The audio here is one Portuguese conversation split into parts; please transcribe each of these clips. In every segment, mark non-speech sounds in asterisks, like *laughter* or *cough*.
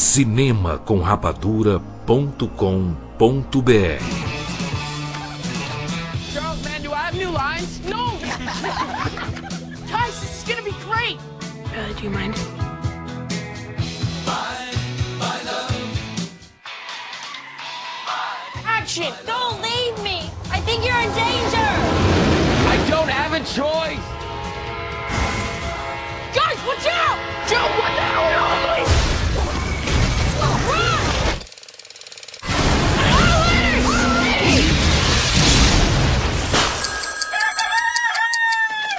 Cinemacomrapadura.com.br Charles, man, do I have new lines? No! Guys, this is gonna be great! Uh, do you mind? Action! Don't leave me! I think you're in danger! I don't have a choice! Guys, watch out! Joe, what the hell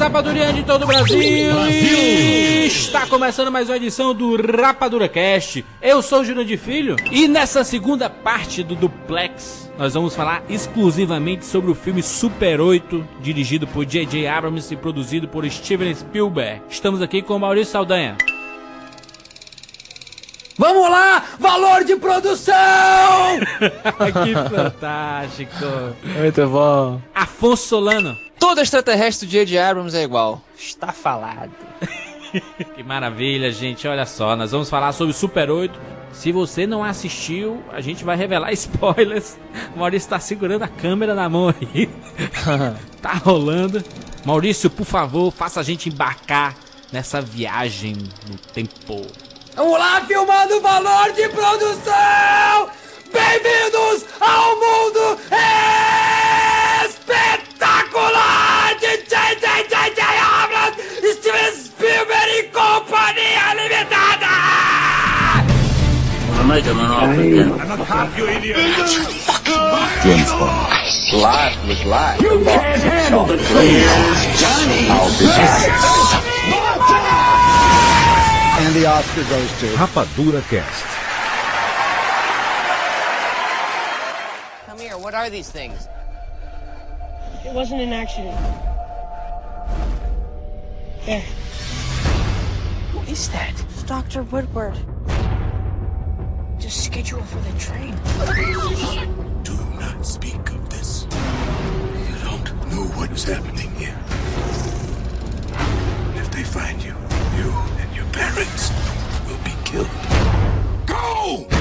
Rapadurianos de todo o Brasil. Está começando mais uma edição do Rapadura Cast. Eu sou o Júnior de Filho e nessa segunda parte do Duplex nós vamos falar exclusivamente sobre o filme Super 8, dirigido por J.J. Abrams e produzido por Steven Spielberg. Estamos aqui com o Maurício Saldanha. Vamos lá! Valor de produção! *laughs* que fantástico. Muito bom. Afonso Solano. Todo extraterrestre do J.J. Abrams é igual. Está falado. *laughs* Que maravilha, gente. Olha só, nós vamos falar sobre Super 8. Se você não assistiu, a gente vai revelar *laughs* spoilers. O Maurício está segurando a câmera na mão aí. *laughs* tá rolando. Maurício, por favor, faça a gente embarcar nessa viagem no tempo. Vamos lá, filmando o valor de produção! Bem-vindos ao mundo espetacular Dracula! Steven Spielberg e companhia limitada! Make him an offer again. I'm a cop, you idiot. James Bond. Life was life. You can't handle the truth. Johnny. I'll be back. And the Oscar goes to Rapadura Cast. Come here. What are these things? It wasn't an accident. There. Who is that? It's Dr. Woodward. Just schedule for the train. Do not speak of this. You don't know what is happening here. If they find you, you and your parents will be killed. Go!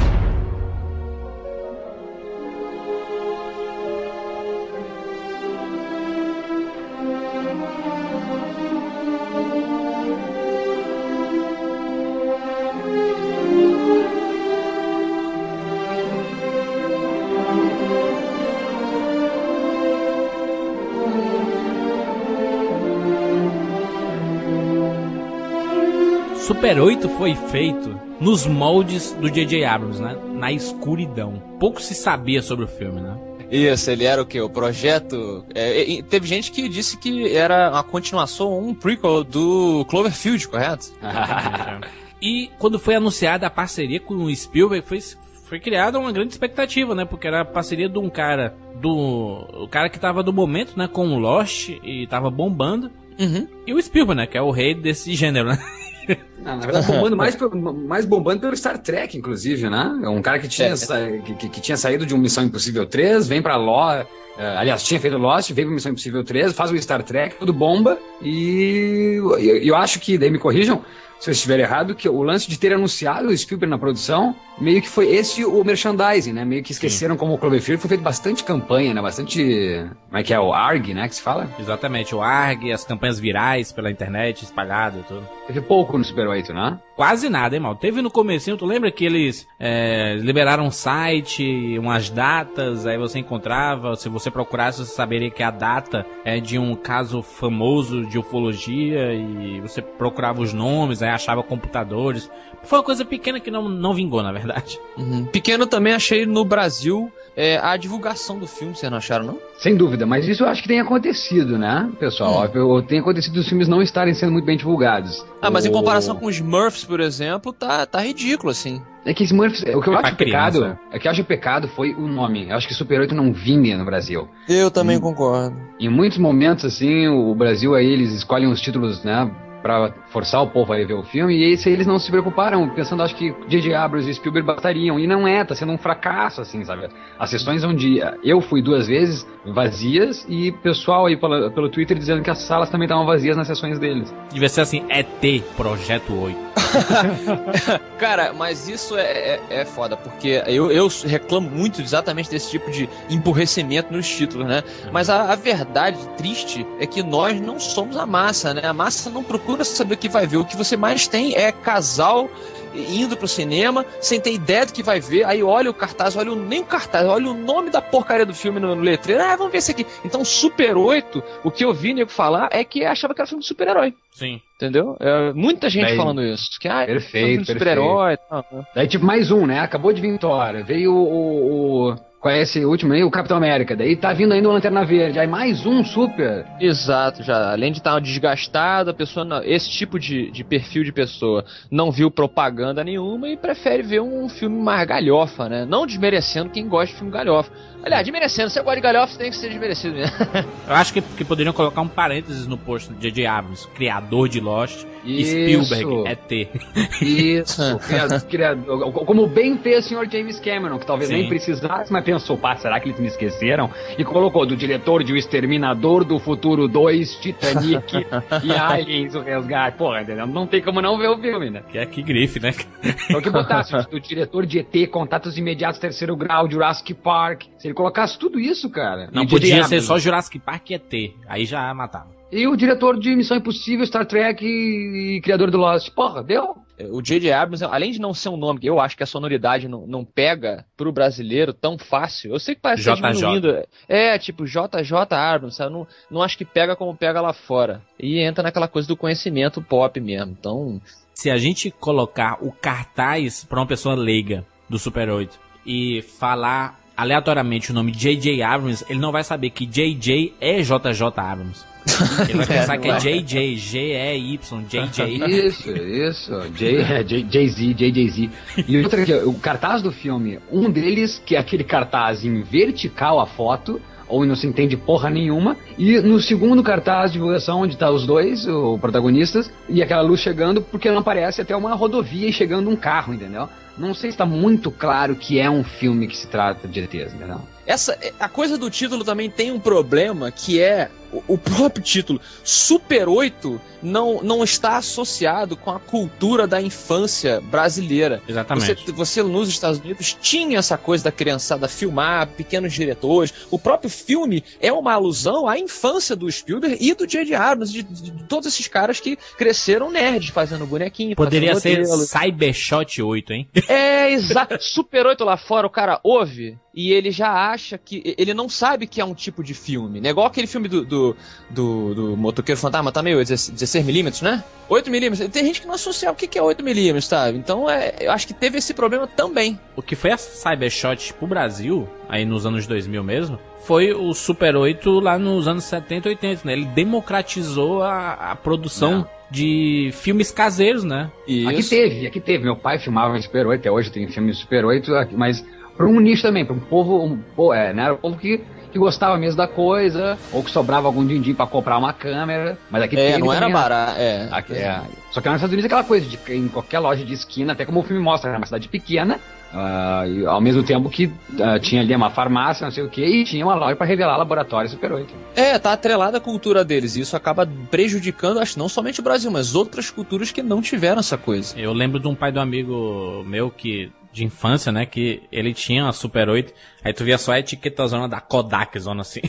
Super 8 foi feito nos moldes do J.J. Abrams, né? Na escuridão. Pouco se sabia sobre o filme, né? Isso, ele era o quê? O projeto. é, teve gente que disse que era uma continuação, um prequel do Cloverfield, correto? *laughs* E quando foi anunciada a parceria com o Spielberg, foi, foi criada uma grande expectativa, né? Porque era a parceria de um cara, do o cara que tava do momento, né? Com o Lost e tava bombando. Uhum. E o Spielberg, né? Que é o rei desse gênero, né? Na verdade, bombando mais, mais bombando pelo Star Trek, inclusive, né? É um cara que tinha, É. sa- que, que- tinha saído de um Missão Impossível 3, vem pra Lost. Aliás, tinha feito Lost, veio pra Missão Impossível 3, faz o Star Trek, tudo bomba. E eu, eu acho que, daí me corrijam se eu estiver errado, que o lance de ter anunciado o Spielberg na produção, meio que foi esse o merchandising, né? Meio que esqueceram como o Cloverfield foi feito bastante campanha, né? Bastante. Como é que é? O ARG, né? Que se fala? Exatamente, o ARG, as campanhas virais pela internet, espalhado e tudo. Teve pouco no Super 8, né? Quase nada, hein, mal? Teve no comecinho, tu lembra que eles é, liberaram um site, umas datas, aí você encontrava, se você procurasse, você saberia que a data é de um caso famoso de ufologia e você procurava os nomes, aí achava computadores. Foi uma coisa pequena que não, não vingou, na verdade. Uhum. Pequeno também achei no Brasil é, a divulgação do filme, vocês não acharam, não? Sem dúvida, mas isso eu acho que tem acontecido, né, pessoal? Hum. Tem acontecido os filmes não estarem sendo muito bem divulgados. Ah, mas em comparação com os Smurfs, por exemplo, tá, tá ridículo, assim. É que Smurfs, o que eu É acho pecado, é que eu acho pecado foi o nome. Eu acho que Super 8 não vinha no Brasil. Eu também concordo. Em muitos momentos, assim, o Brasil aí, eles escolhem os títulos, né, pra forçar o povo a ir ver o filme, e aí eles não se preocuparam, pensando, acho que J.J. Abrams e Spielberg bastariam, e não é, tá sendo um fracasso, assim, sabe? As sessões onde eu fui duas vezes vazias, e pessoal aí pela- pelo Twitter dizendo que as salas também estavam vazias nas sessões deles. Devia ser assim, ET, Projeto 8. *laughs* Cara, mas isso é, é, é foda, porque eu, eu reclamo muito exatamente desse tipo de emburrecimento nos títulos, né? Mas a, a verdade triste é que nós não somos a massa, né? A massa não procura saber o que vai ver. O que você mais tem é casal indo pro cinema sem ter ideia do que vai ver. Aí olha o cartaz, olha o, nem o cartaz, olha o nome da porcaria do filme no, no letreiro. Ah, vamos ver esse aqui. Então, Super 8, o que eu vi nego falar é que achava que era filme de super-herói. Sim. Entendeu? É, muita gente Daí- falando isso. Que, ah, Perfeito, filme de super-herói né? Daí, tipo, mais um, né? Acabou de vir Thor, veio o... o, o qual é esse último aí? O Capitão América. Daí tá vindo ainda o Lanterna Verde. Aí mais um super. Exato, já. Além de estar desgastado, a pessoa, não- esse tipo de, de perfil de pessoa não viu propaganda nenhuma e prefere ver um filme mais galhofa, né? Não desmerecendo quem gosta de filme galhofa. Aliás, desmerecendo, se de galhofa, você tem que ser desmerecido mesmo. *laughs* Eu acho que, que poderiam colocar um parênteses no post de J.J. Abrams, criador de Lost, Isso. Spielberg, ET. Isso. *laughs* criado- criado- como bem fez o Sr. James Cameron, que talvez Sim. nem precisasse, mas pensou, pá, será que eles me esqueceram? E colocou do diretor de O Exterminador do Futuro 2, Titanic *laughs* e Aliens, o Resgate. Porra, entendeu? Não tem como não ver o filme, né? Que é que grife, né? Então que botasse do diretor de ET, Contatos Imediatos Terceiro Grau, Jurassic Park. Ele colocasse tudo isso, cara. Não podia ser só Jurassic Park e ET. Aí já matava. E o diretor de Missão Impossível, Star Trek e, e criador do Lost. Porra, deu? O J.J. Abrams, além de não ser um nome que eu acho que a sonoridade não, não pega pro brasileiro tão fácil. Eu sei que parece JJ. diminuindo. É, tipo JJ Abrams, sabe? Eu não, não acho que pega como pega lá fora. E entra naquela coisa do conhecimento pop mesmo. Então, Se a gente colocar o cartaz pra uma pessoa leiga do Super 8 e falar aleatoriamente o nome J.J. Abrams, ele não vai saber que J.J. é J.J. Abrams. Ele vai *laughs* pensar que é J.J., G-E-Y, J.J. Isso, isso. J- é, J- Jay-Z, JJ-Z. E outra aqui, o cartaz do filme, um deles, que é aquele cartaz em vertical a foto, ou não se entende porra nenhuma, e no segundo cartaz de divulgação, onde tá os dois, o protagonistas, e aquela luz chegando, porque não aparece até uma rodovia e chegando um carro, entendeu? Não sei se tá muito claro que é um filme que se trata de ETs, entendeu? essa a coisa do título também tem um problema que é o, próprio título. Super 8 não, não está associado com a cultura da infância brasileira. Exatamente. Você, você nos Estados Unidos tinha essa coisa da criançada filmar, pequenos diretores. O próprio filme é uma alusão à infância do Spielberg e do J.J. Abrams, de, de- de todos esses caras que cresceram nerds fazendo bonequinho. Poderia fazendo ser. Cybershot 8, hein? É, exato. *laughs* Super 8 lá fora, o cara ouve e ele já acha que. Ele não sabe que é um tipo de filme. Né? Igual aquele filme do, do, do, do Motoqueiro Fantasma, tá meio 16mm, né? 8mm. Tem gente que não associa o que que é 8mm, sabe? Então é, eu acho que teve esse problema também. O que foi a Cybershot pro Brasil, aí nos anos 2000 mesmo, foi o Super 8 lá nos anos 70 e 80, né? Ele democratizou a, a produção de filmes caseiros, né? Aqui teve, aqui teve. Meu pai filmava em Super 8, até hoje tem filme de Super 8, aqui, mas para um nicho também, para um povo, um, é, né, era um povo que, que gostava mesmo da coisa, ou que sobrava algum din-din pra comprar uma câmera, mas aqui É, não era barato. É. Aqui, é. Só que lá nos Estados Unidos é aquela coisa de que em qualquer loja de esquina, até como o filme mostra, era uma cidade pequena, e ao mesmo tempo que ah, tinha ali uma farmácia, não sei o que, e tinha uma loja para revelar laboratório Super 8. É, tá atrelada à cultura deles. E isso acaba prejudicando, acho, não somente o Brasil, mas outras culturas que não tiveram essa coisa. Eu lembro de um pai do amigo meu que de infância, né, que ele tinha uma Super 8, aí tu via só a etiquetazona da Kodak, zona assim,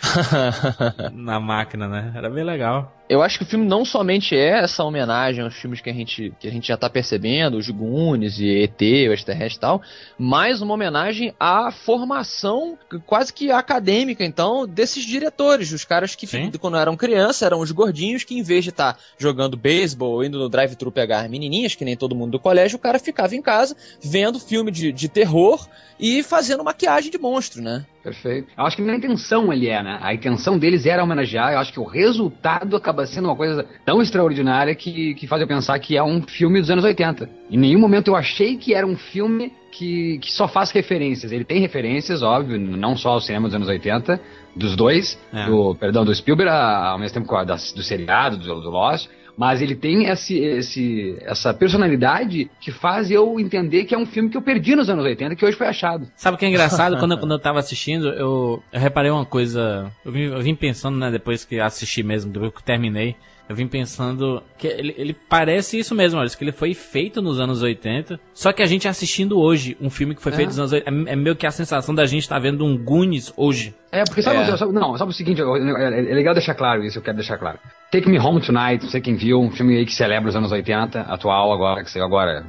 *laughs* na máquina, né? Era bem legal. Eu acho que o filme não somente é essa homenagem aos filmes que a gente, que a gente já tá percebendo, os Goonies e ET, o Extraterrestre e tal, mas uma homenagem à formação quase que acadêmica, então, desses diretores, os caras que Sim. quando eram criança eram os gordinhos que em vez de estar jogando beisebol ou indo no drive-thru pegar menininhas, que nem todo mundo do colégio, o cara ficava em casa vendo filme de, de terror e fazendo maquiagem de monstro, né? Perfeito. Eu acho que nem a intenção ele é, né? A intenção deles era homenagear. Eu acho que o resultado acaba sendo uma coisa tão extraordinária que, que faz eu pensar que é um filme dos anos 80. Em nenhum momento eu achei que era um filme que, que só faz referências. Ele tem referências, óbvio, não só ao cinema dos anos 80, dos dois, É. do, perdão, do Spielberg, ao mesmo tempo a da- do seriado, do, do Lost. Mas ele tem esse, esse, essa personalidade que faz eu entender que é um filme que eu perdi nos anos 80 que hoje foi achado. Sabe o que é engraçado? quando, eu, *laughs* quando eu tava assistindo, eu, eu reparei uma coisa. Eu vim, eu vim pensando, né, depois que assisti mesmo, depois que terminei. Eu vim pensando que ele, ele parece isso mesmo, Maurício, que ele foi feito nos anos 80, só que a gente assistindo hoje um filme que foi feito nos anos 80, é, é meio que a sensação da gente estar vendo um Goonies hoje. É, porque sabe, É. sabe- não, sabe o seguinte, é é legal deixar claro isso, eu quero deixar claro. Take Me Home Tonight, não sei quem viu, um filme aí que celebra os anos 80, atual agora, que saiu agora.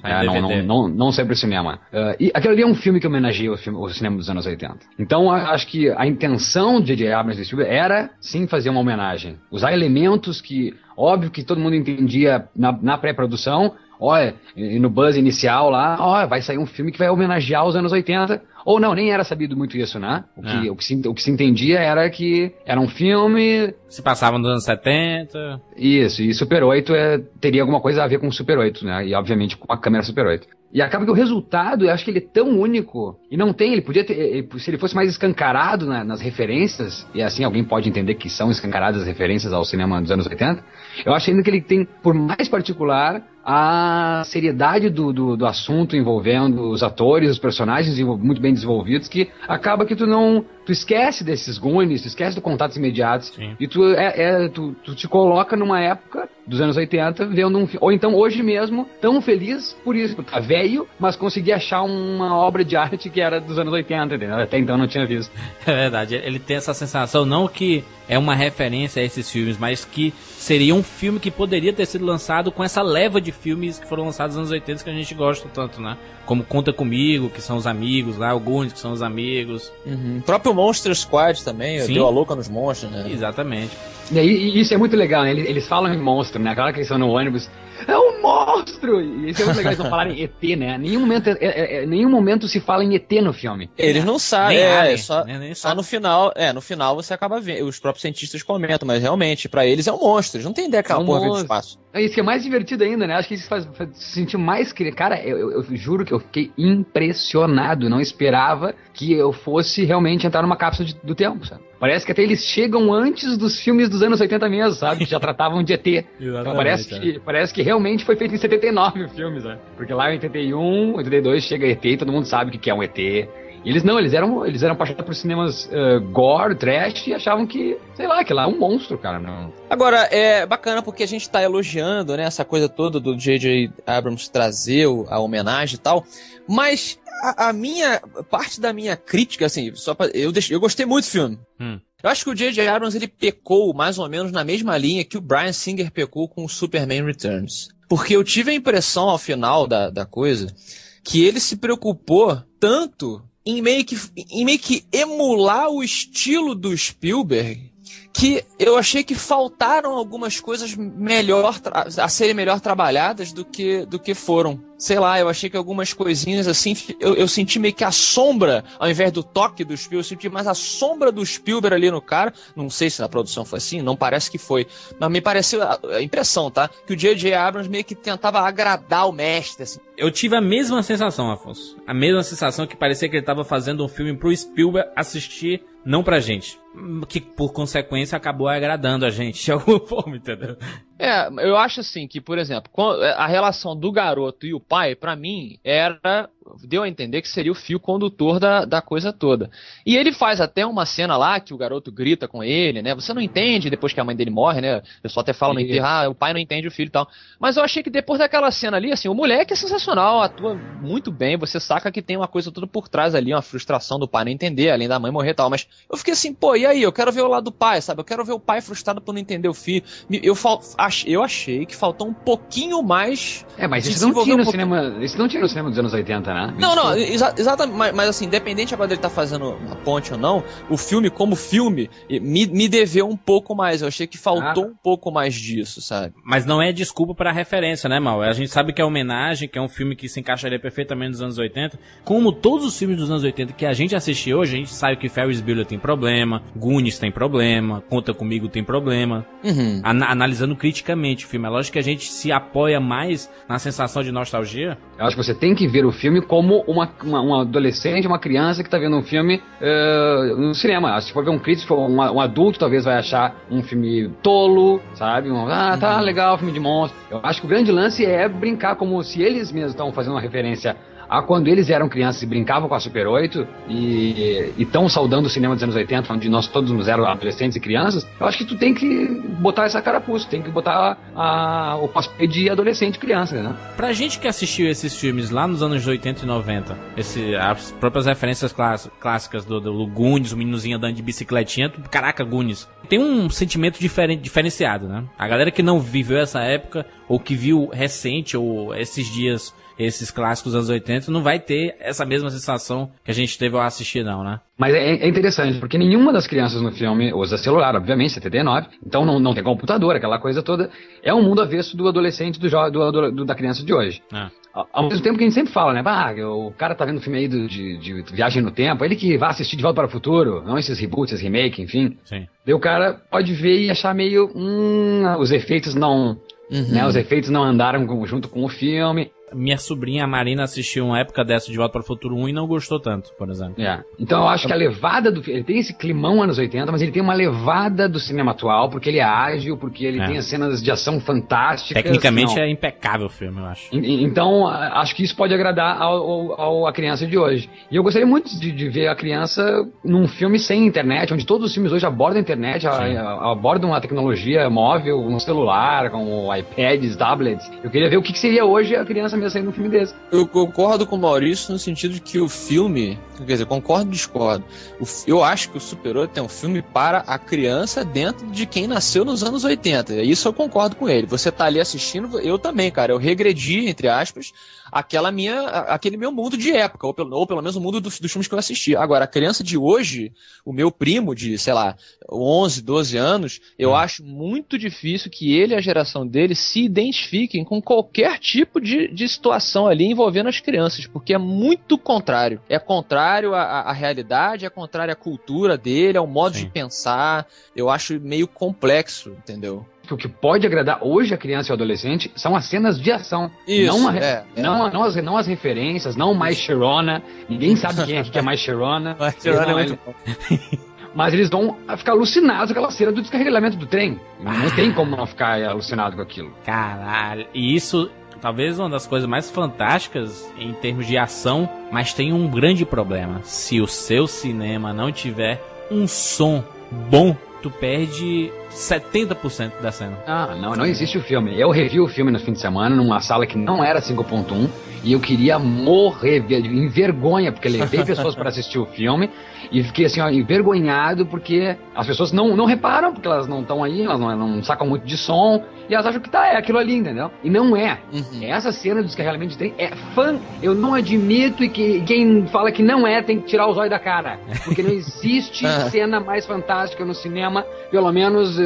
Sai é, não, não, não, não sempre cinema. Eh, e aquele ali é um filme que homenageia o, filme, o cinema dos anos 80. Então, a- acho que a intenção de J.J. Abrams de Spielberg era, sim, fazer uma homenagem. Usar elementos que, óbvio que todo mundo entendia na, na pré-produção, olha, e no buzz inicial lá, ó, vai sair um filme que vai homenagear os anos 80. Ou não, nem era sabido muito isso, né? O que, É. o que, se, o que se entendia era que era um filme, Se passava nos anos 70. isso, e Super 8 é, teria alguma coisa a ver com o Super 8, né? E obviamente com a câmera Super 8. E acaba que o resultado, eu acho que ele é tão único, e não tem, ele podia ter, ele- se ele fosse mais escancarado na- nas referências, e assim alguém pode entender que são escancaradas as referências ao cinema dos anos 80, eu acho ainda que ele tem, por mais particular, a seriedade do, do, do assunto envolvendo os atores, os personagens muito bem desenvolvidos, que acaba que tu não. Tu esquece desses Goonies, tu esquece dos contatos imediatos, Sim. e tu, é, é- tu, tu te coloca numa época dos anos 80 vendo um filme. Ou então hoje mesmo, tão feliz por isso, tá velho, mas consegui achar uma obra de arte que era dos anos 80, entendeu? Até então não tinha visto. *laughs* É verdade, ele tem essa sensação, não que é uma referência a esses filmes, mas que seria um filme que poderia ter sido lançado com essa leva de filmes que foram lançados nos anos 80 que a gente gosta tanto, né? Como Conta Comigo, que são os amigos lá, o Goonies, que são os amigos. Uhum. O próprio Monster Squad também, Sim. deu a louca nos monstros, né? Exatamente. E, aí, e isso é muito legal, né? Eles, eles falam em monstro, né? Aquela que eles estão no ônibus. É um monstro! E isso é muito legal, eles não falarem ET, né? Nenhum momento, é, é- é- nenhum momento se fala em ET no filme. Eles não sabem, Nem é, só, né? Nem só sabe. no final, é, no final você acaba vendo, os próprios cientistas comentam, mas realmente, pra eles é um monstro, eles não tem ideia que É aquela um porra do monstro. espaço. É Isso que é mais divertido ainda, né? Acho que isso faz, faz se sentir mais. Cara, eu, eu- eu juro que eu fiquei impressionado. Não esperava que eu fosse realmente entrar numa cápsula de- do tempo, sabe? Parece que até eles chegam antes dos filmes dos anos 80 mesmo, sabe? Que já tratavam de ET. *laughs* Então parece, que, parece que realmente foi feito em 79 o filme, sabe? Porque lá em 81, 82 chega ET e todo mundo sabe o que que é um ET. E eles não, eles eram, eles eram apaixonados por cinemas eh, gore, trash e achavam que, sei lá, que lá é um monstro, cara. Não. Agora, é bacana porque a gente tá elogiando, né, essa coisa toda do J.J. Abrams trazer a homenagem e tal, mas a, a minha, parte da minha crítica, assim, só pra, eu, eu gostei muito do filme. Hum. Eu acho que o J.J. Abrams, ele pecou mais ou menos na mesma linha que o Brian Singer pecou com o Superman Returns. Porque eu tive a impressão, ao final da, da coisa, que ele se preocupou tanto em meio que, em meio que emular o estilo do Spielberg que eu achei que faltaram algumas coisas melhor a serem melhor trabalhadas do que do que foram. Sei lá, eu achei que algumas coisinhas assim, eu, eu senti meio que a sombra, ao invés do toque do Spielberg, eu senti mais a sombra do Spielberg ali no cara. Não sei se na produção foi assim, não parece que foi, mas me pareceu a, a impressão, tá? Que o J.J. Abrams meio que tentava agradar o mestre, assim. Eu tive a mesma sensação, Afonso. A mesma sensação que parecia que ele tava fazendo um filme pro Spielberg assistir, não pra gente. Que por consequência acabou agradando a gente de *laughs* alguma forma, entendeu? É, eu acho assim que, por exemplo, a relação do garoto e o pai, pra mim, era deu a entender que seria o fio condutor da, da coisa toda. E ele faz até uma cena lá que o garoto grita com ele, né? Você não entende depois que a mãe dele morre, né? O pessoal até fala no enterro, ah, o pai não entende o filho e tal. Mas eu achei que depois daquela cena ali, assim, o moleque é sensacional, atua muito bem, você saca que tem uma coisa toda por trás ali, uma frustração do pai não entender, além da mãe morrer e tal. Mas eu fiquei assim, pô, e aí? Eu quero ver o lado do pai, sabe? Eu quero ver o pai frustrado por não entender o filho. Eu, eu achei que faltou um pouquinho mais. É, mas isso não tinha um no cinema. Isso não tinha no cinema dos anos 80, né? Não, não, exa exatamente. Mas, mas, assim, independente agora dele estar tá fazendo a ponte ou não, o filme, como filme, me, me deveu um pouco mais. Eu achei que faltou ah. um pouco mais disso, sabe? Mas não é desculpa pra referência, né, Mal? A gente sabe que é homenagem, que é um filme que se encaixaria perfeitamente nos anos 80. Como todos os filmes dos anos 80 que a gente assiste hoje, a gente sabe que Ferris Bueller tem problema, Goonies tem problema, Conta Comigo tem problema. Uhum. An analisando criticamente o filme. É lógico que a gente se apoia mais na sensação de nostalgia. Eu acho que você tem que ver o filme como uma, uma, um adolescente, uma criança que está vendo um filme uh, no cinema. Se for ver um crítico, um, um, adulto talvez vai achar um filme tolo, sabe? Um, ah, tá uhum. legal, filme de monstro. Eu acho que o grande lance é brincar como se eles mesmos estão fazendo uma referência a quando eles eram crianças e brincavam com a Super 8 e estão saudando o cinema dos anos 80, onde nós todos eram adolescentes e crianças, eu acho que tu tem que botar essa carapuça, tem que botar a, o cosplay de adolescente e criança, né? Pra gente que assistiu esses filmes lá nos anos 80 e 90, esse, as próprias referências clássicas do, do Goonies, o meninozinho andando de bicicletinha, caraca, Goonies. Tem um sentimento diferente, diferenciado, né? A galera que não viveu essa época, ou que viu recente, ou esses dias esses clássicos dos anos 80, não vai ter essa mesma sensação que a gente teve ao assistir, não, né? Mas é, é interessante, porque nenhuma das crianças no filme usa celular, obviamente, 79, então não, não tem computador, aquela coisa toda. É um mundo avesso do adolescente, do, do, do da criança de hoje. É. Ao mesmo tempo que a gente sempre fala, né? Ah, o cara tá vendo filme aí do, de, de, viagem no tempo, ele que vai assistir De Volta para o Futuro, não esses reboots, esses remakes, enfim. Sim. Daí o cara pode ver e achar meio. Hum, os efeitos não. Uhum. Né, os efeitos não andaram junto com o filme minha sobrinha Marina assistiu uma época dessa de Volta para o Futuro 1 e não gostou tanto, por exemplo. É. Então eu acho que a levada do ele tem esse climão anos 80, mas ele tem uma levada do cinema atual, porque ele é ágil, porque ele é. tem as cenas de ação fantásticas. Tecnicamente não. é impecável o filme, eu acho. Então acho que isso pode agradar ao, ao, à criança de hoje. E eu gostaria muito de, de, ver a criança num filme sem internet, onde todos os filmes hoje abordam a internet, a, a, abordam a tecnologia móvel, um celular, com iPads, tablets. Eu queria ver o que, que seria hoje a criança ia sair num filme desse. Eu concordo com o Maurício no sentido de que o filme, quer dizer, concordo e discordo. eu acho que o Super 8 é um filme para a criança dentro de quem nasceu nos anos 80. Isso eu concordo com ele. Você tá ali assistindo, eu também, cara. Eu regredi, entre aspas, aquela minha, aquele meu mundo de época, ou pelo, ou pelo menos o mundo dos, dos filmes que eu assisti. Agora, a criança de hoje, o meu primo de, sei lá, 11, 12 anos, eu hum. acho muito difícil que ele e a geração dele se identifiquem com qualquer tipo de, de situação ali envolvendo as crianças, porque é muito contrário. É contrário à, à realidade, é contrário à cultura dele, ao modo Sim. de pensar. Eu acho meio complexo, entendeu? Que o que pode agradar hoje a criança e o adolescente são as cenas de ação. Isso, não, a, é, é. não, não, as, não as referências, não mais Sharona. Ninguém sabe quem é que é mais Sharona. *laughs* Sharona é muito bom. Mas eles vão ficar alucinados com aquela cena do descarregamento do trem. Ah. Não tem como não ficar alucinado com aquilo. Caralho. E isso talvez uma das coisas mais fantásticas em termos de ação, mas tem um grande problema. Se o seu cinema não tiver um som bom, tu perde 70% da cena. Ah, não, não existe o filme. Eu revi o filme no fim de semana numa sala que não era 5.1 e eu queria morrer em vergonha, porque levei pessoas para assistir o filme e fiquei assim, ó, envergonhado porque as pessoas não, não reparam, porque elas não estão aí, elas não, não, sacam muito de som e elas acham que tá, é aquilo ali, entendeu? E não é. Uhum. Essa cena do descarregamento de trem é fã. Eu não admito e que quem fala que não é tem que tirar os olhos da cara. Porque não existe *laughs* cena mais fantástica no cinema, pelo menos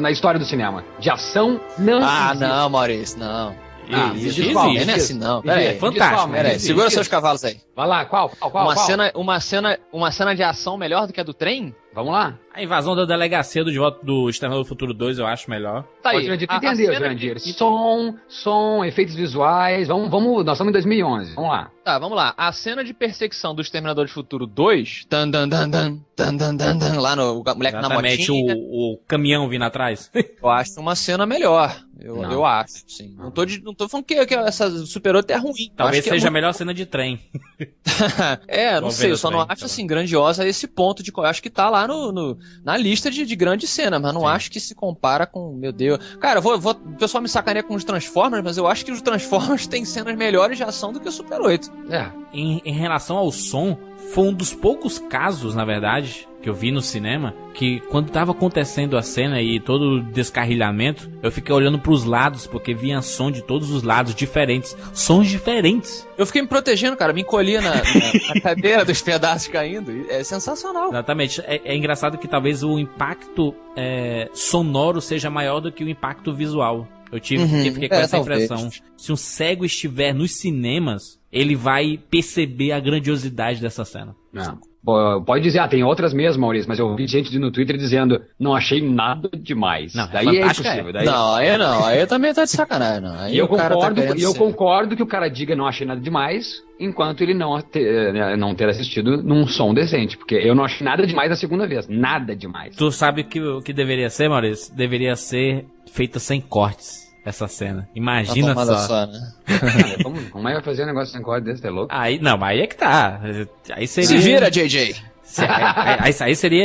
na história do cinema. De ação, não Ah, existe. não, Maurício, não. Ah, existe, existe. Não é assim, não. Pera aí, é fantástico. Pera aí, segura seus cavalos aí. Vai lá, qual? Qual? qual uma, qual? Cena, uma, cena, uma cena de ação melhor do que a do trem? Vamos lá. A invasão da delegacia do, de volta do Exterminador do Futuro 2 eu acho melhor. Tá aí. A- a entendeu, cena Jurandir. que- Som, som, efeitos visuais. Vamos, vamos, nós estamos em 2011. Vamos lá. Tá, vamos lá. A cena de perseguição do Exterminador de Futuro 2, tan, dan, dan, dan, dan, dan, dan, dan, lá no o moleque na Exatamente, motinha, o, o caminhão vindo atrás. *laughs* eu acho uma cena melhor. Eu, Não. eu acho, sim. Não tô, de- não tô falando que, que essa Super 8 é ruim. Talvez é seja a muito- melhor cena de trem. *laughs* *laughs* é, não sei, eu só não acho tá assim grandiosa esse ponto de. Eu acho que tá lá no, no- na lista de, de grandes cenas, mas não acho que se compara com. Meu Deus. Cara, vou, vou, o pessoal me sacaneia com os Transformers, mas eu acho que os Transformers têm cenas melhores de ação do que o Super 8. É. Em, em relação ao som, foi um dos poucos casos, na verdade, que eu vi no cinema, que quando tava acontecendo a cena e todo o descarrilhamento, eu fiquei olhando pros lados, porque vinha som de todos os lados diferentes. Sons diferentes. Eu fiquei me protegendo, cara, me encolhia na, na- na *laughs* cadeira dos pedaços caindo. É sensacional. Exatamente. É, é engraçado que talvez o impacto é, sonoro seja maior do que o impacto visual. Eu tive Uhum. fiquei, fiquei com É, essa talvez. impressão. Se um cego estiver nos cinemas, ele vai perceber a grandiosidade dessa cena. Não. Pode dizer, ah, tem outras mesmo, Maurício, mas eu vi gente no Twitter dizendo, não achei nada demais. Não, daí é impossível. é. Daí... Não, aí não, aí também tá de sacanagem, não. Aí E eu tá concordo, e eu concordo que o cara diga não achei nada demais, enquanto ele não ter, né, não ter assistido num som decente. Porque eu não achei nada demais a segunda vez. Nada demais. Tu sabe o que, o que deveria ser, Maurício? Deveria ser feita sem cortes, essa cena. Uma Imagina só. só, né? *laughs* *laughs* Como, como é que vai fazer um negócio sem corte desse, tá louco? Aí, não, mas aí é que tá. Aí seria... Se vira, JJ. Se- aí, aí- aí- seria.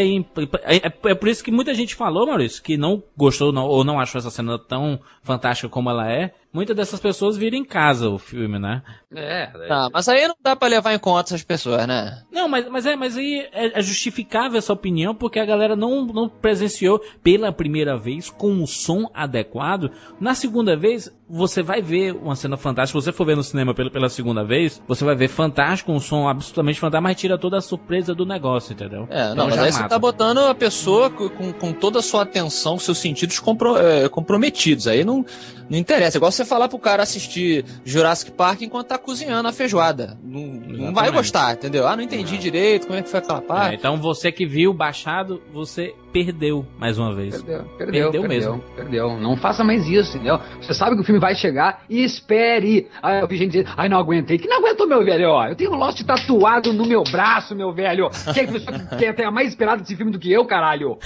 É, é- é por isso que muita gente falou, Maurício, que não gostou não- ou não achou essa cena tão fantástica como ela é. Muitas dessas pessoas viram em casa o filme, né? É, Ah, mas aí não dá pra levar em conta essas pessoas, né? Não, mas, mas é, mas aí é, é justificável essa opinião porque a galera não, não presenciou pela primeira vez com o som adequado. Na segunda vez, você vai ver uma cena fantástica. Se você for ver no cinema pela, pela segunda vez, você vai ver fantástico, um som absolutamente fantástico, mas tira toda a surpresa do negócio, entendeu? É, Então não, mas já aí você mata. tá botando a pessoa co- com, com toda a sua atenção, seus sentidos compro- é, comprometidos. Aí não, não interessa. É igual você falar pro cara assistir Jurassic Park enquanto tá cozinhando a feijoada. Não, não vai gostar, entendeu? Ah, não entendi direito como é que foi aquela É, parte. então você que viu baixado, você perdeu mais uma vez. Perdeu, perdeu, Perdeu mesmo. Perdeu. Não faça mais isso, entendeu? Você sabe que o filme vai chegar e espere. Aí eu vi gente dizer, ai, não aguentei. Que não aguentou, meu velho? Ó, eu tenho o Lost tatuado no meu braço, meu velho. Quem é que pessoa que mais esperado desse filme do que eu, caralho?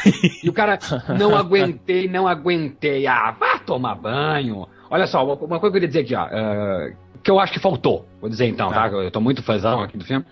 E o cara, não aguentei, não aguentei. Ah, vá tomar banho. Olha só, uma, uma coisa que eu queria dizer aqui, ó. eh, que eu acho que faltou. Vou dizer então, tá? Eu tô muito fãzão aqui do filme.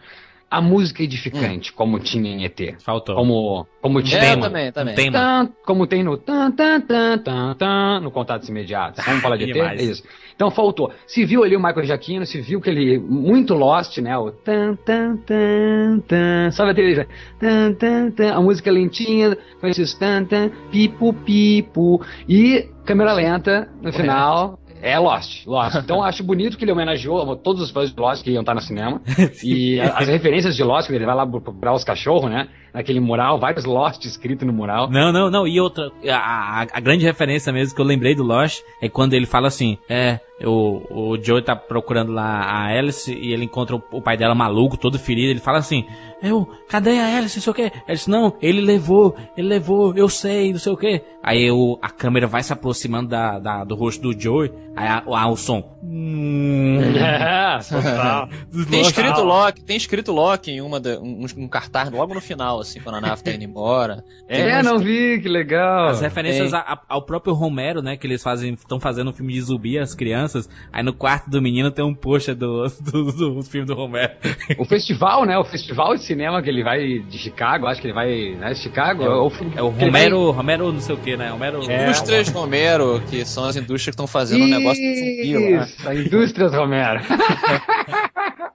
A música edificante, como tinha em ET. Faltou. Como, como tinha É, tema. também, também. Tema. Tan, como tem no tan, tan, tan, tan, tan, no contatos imediatos. Vamos falar de ET? Demais. É isso. Então faltou. Se viu ali o Michael Giacchino, se viu que ele muito Lost, né? O tan tan tan tan, sabe a trilha? Tan tan tan, a música lentinha, com esses tan tan, pipo pipo e câmera lenta no final. É Lost, Lost. *laughs* Então acho bonito que ele homenageou todos os fãs de Lost que iam estar no cinema. *laughs* E as referências de Lost, quando ele vai lá procurar os cachorros, né? Naquele mural, vários Lost escrito no mural. Não, não, não. E outra, a, a- a grande referência mesmo que eu lembrei do Lost é quando ele fala assim: é, o, o Joe tá procurando lá a Alice e ele encontra o, o pai dela maluco, todo ferido. Ele fala assim: eu, cadê a Alice? Não sei o que. Ele disse: não, ele levou, ele levou, eu sei, não sei o que. Aí o, a câmera vai se aproximando da, da- do rosto do Joe, aí a- a- o som. É, *laughs* total. Tem escrito Loki, tem escrito Loki em uma da- um, um cartaz logo no final, assim, quando a nave tá indo embora. *laughs* É, não vi, que legal. As referências tem. a- a- ao próprio Romero, né? Que eles fazem, estão fazendo um filme de zumbi, as crianças. Aí no quarto do menino tem um pôster do, *laughs* do, do filme do Romero. O festival, né? O festival de cinema que ele vai de Chicago, acho que ele vai, né? Chicago. É o- ou- É o Romero, Romero não sei o que, né? Romero. É, Indústrias Romero, que são as indústrias que estão fazendo um negócio de zumbi lá. Isso, a Indústrias Romero.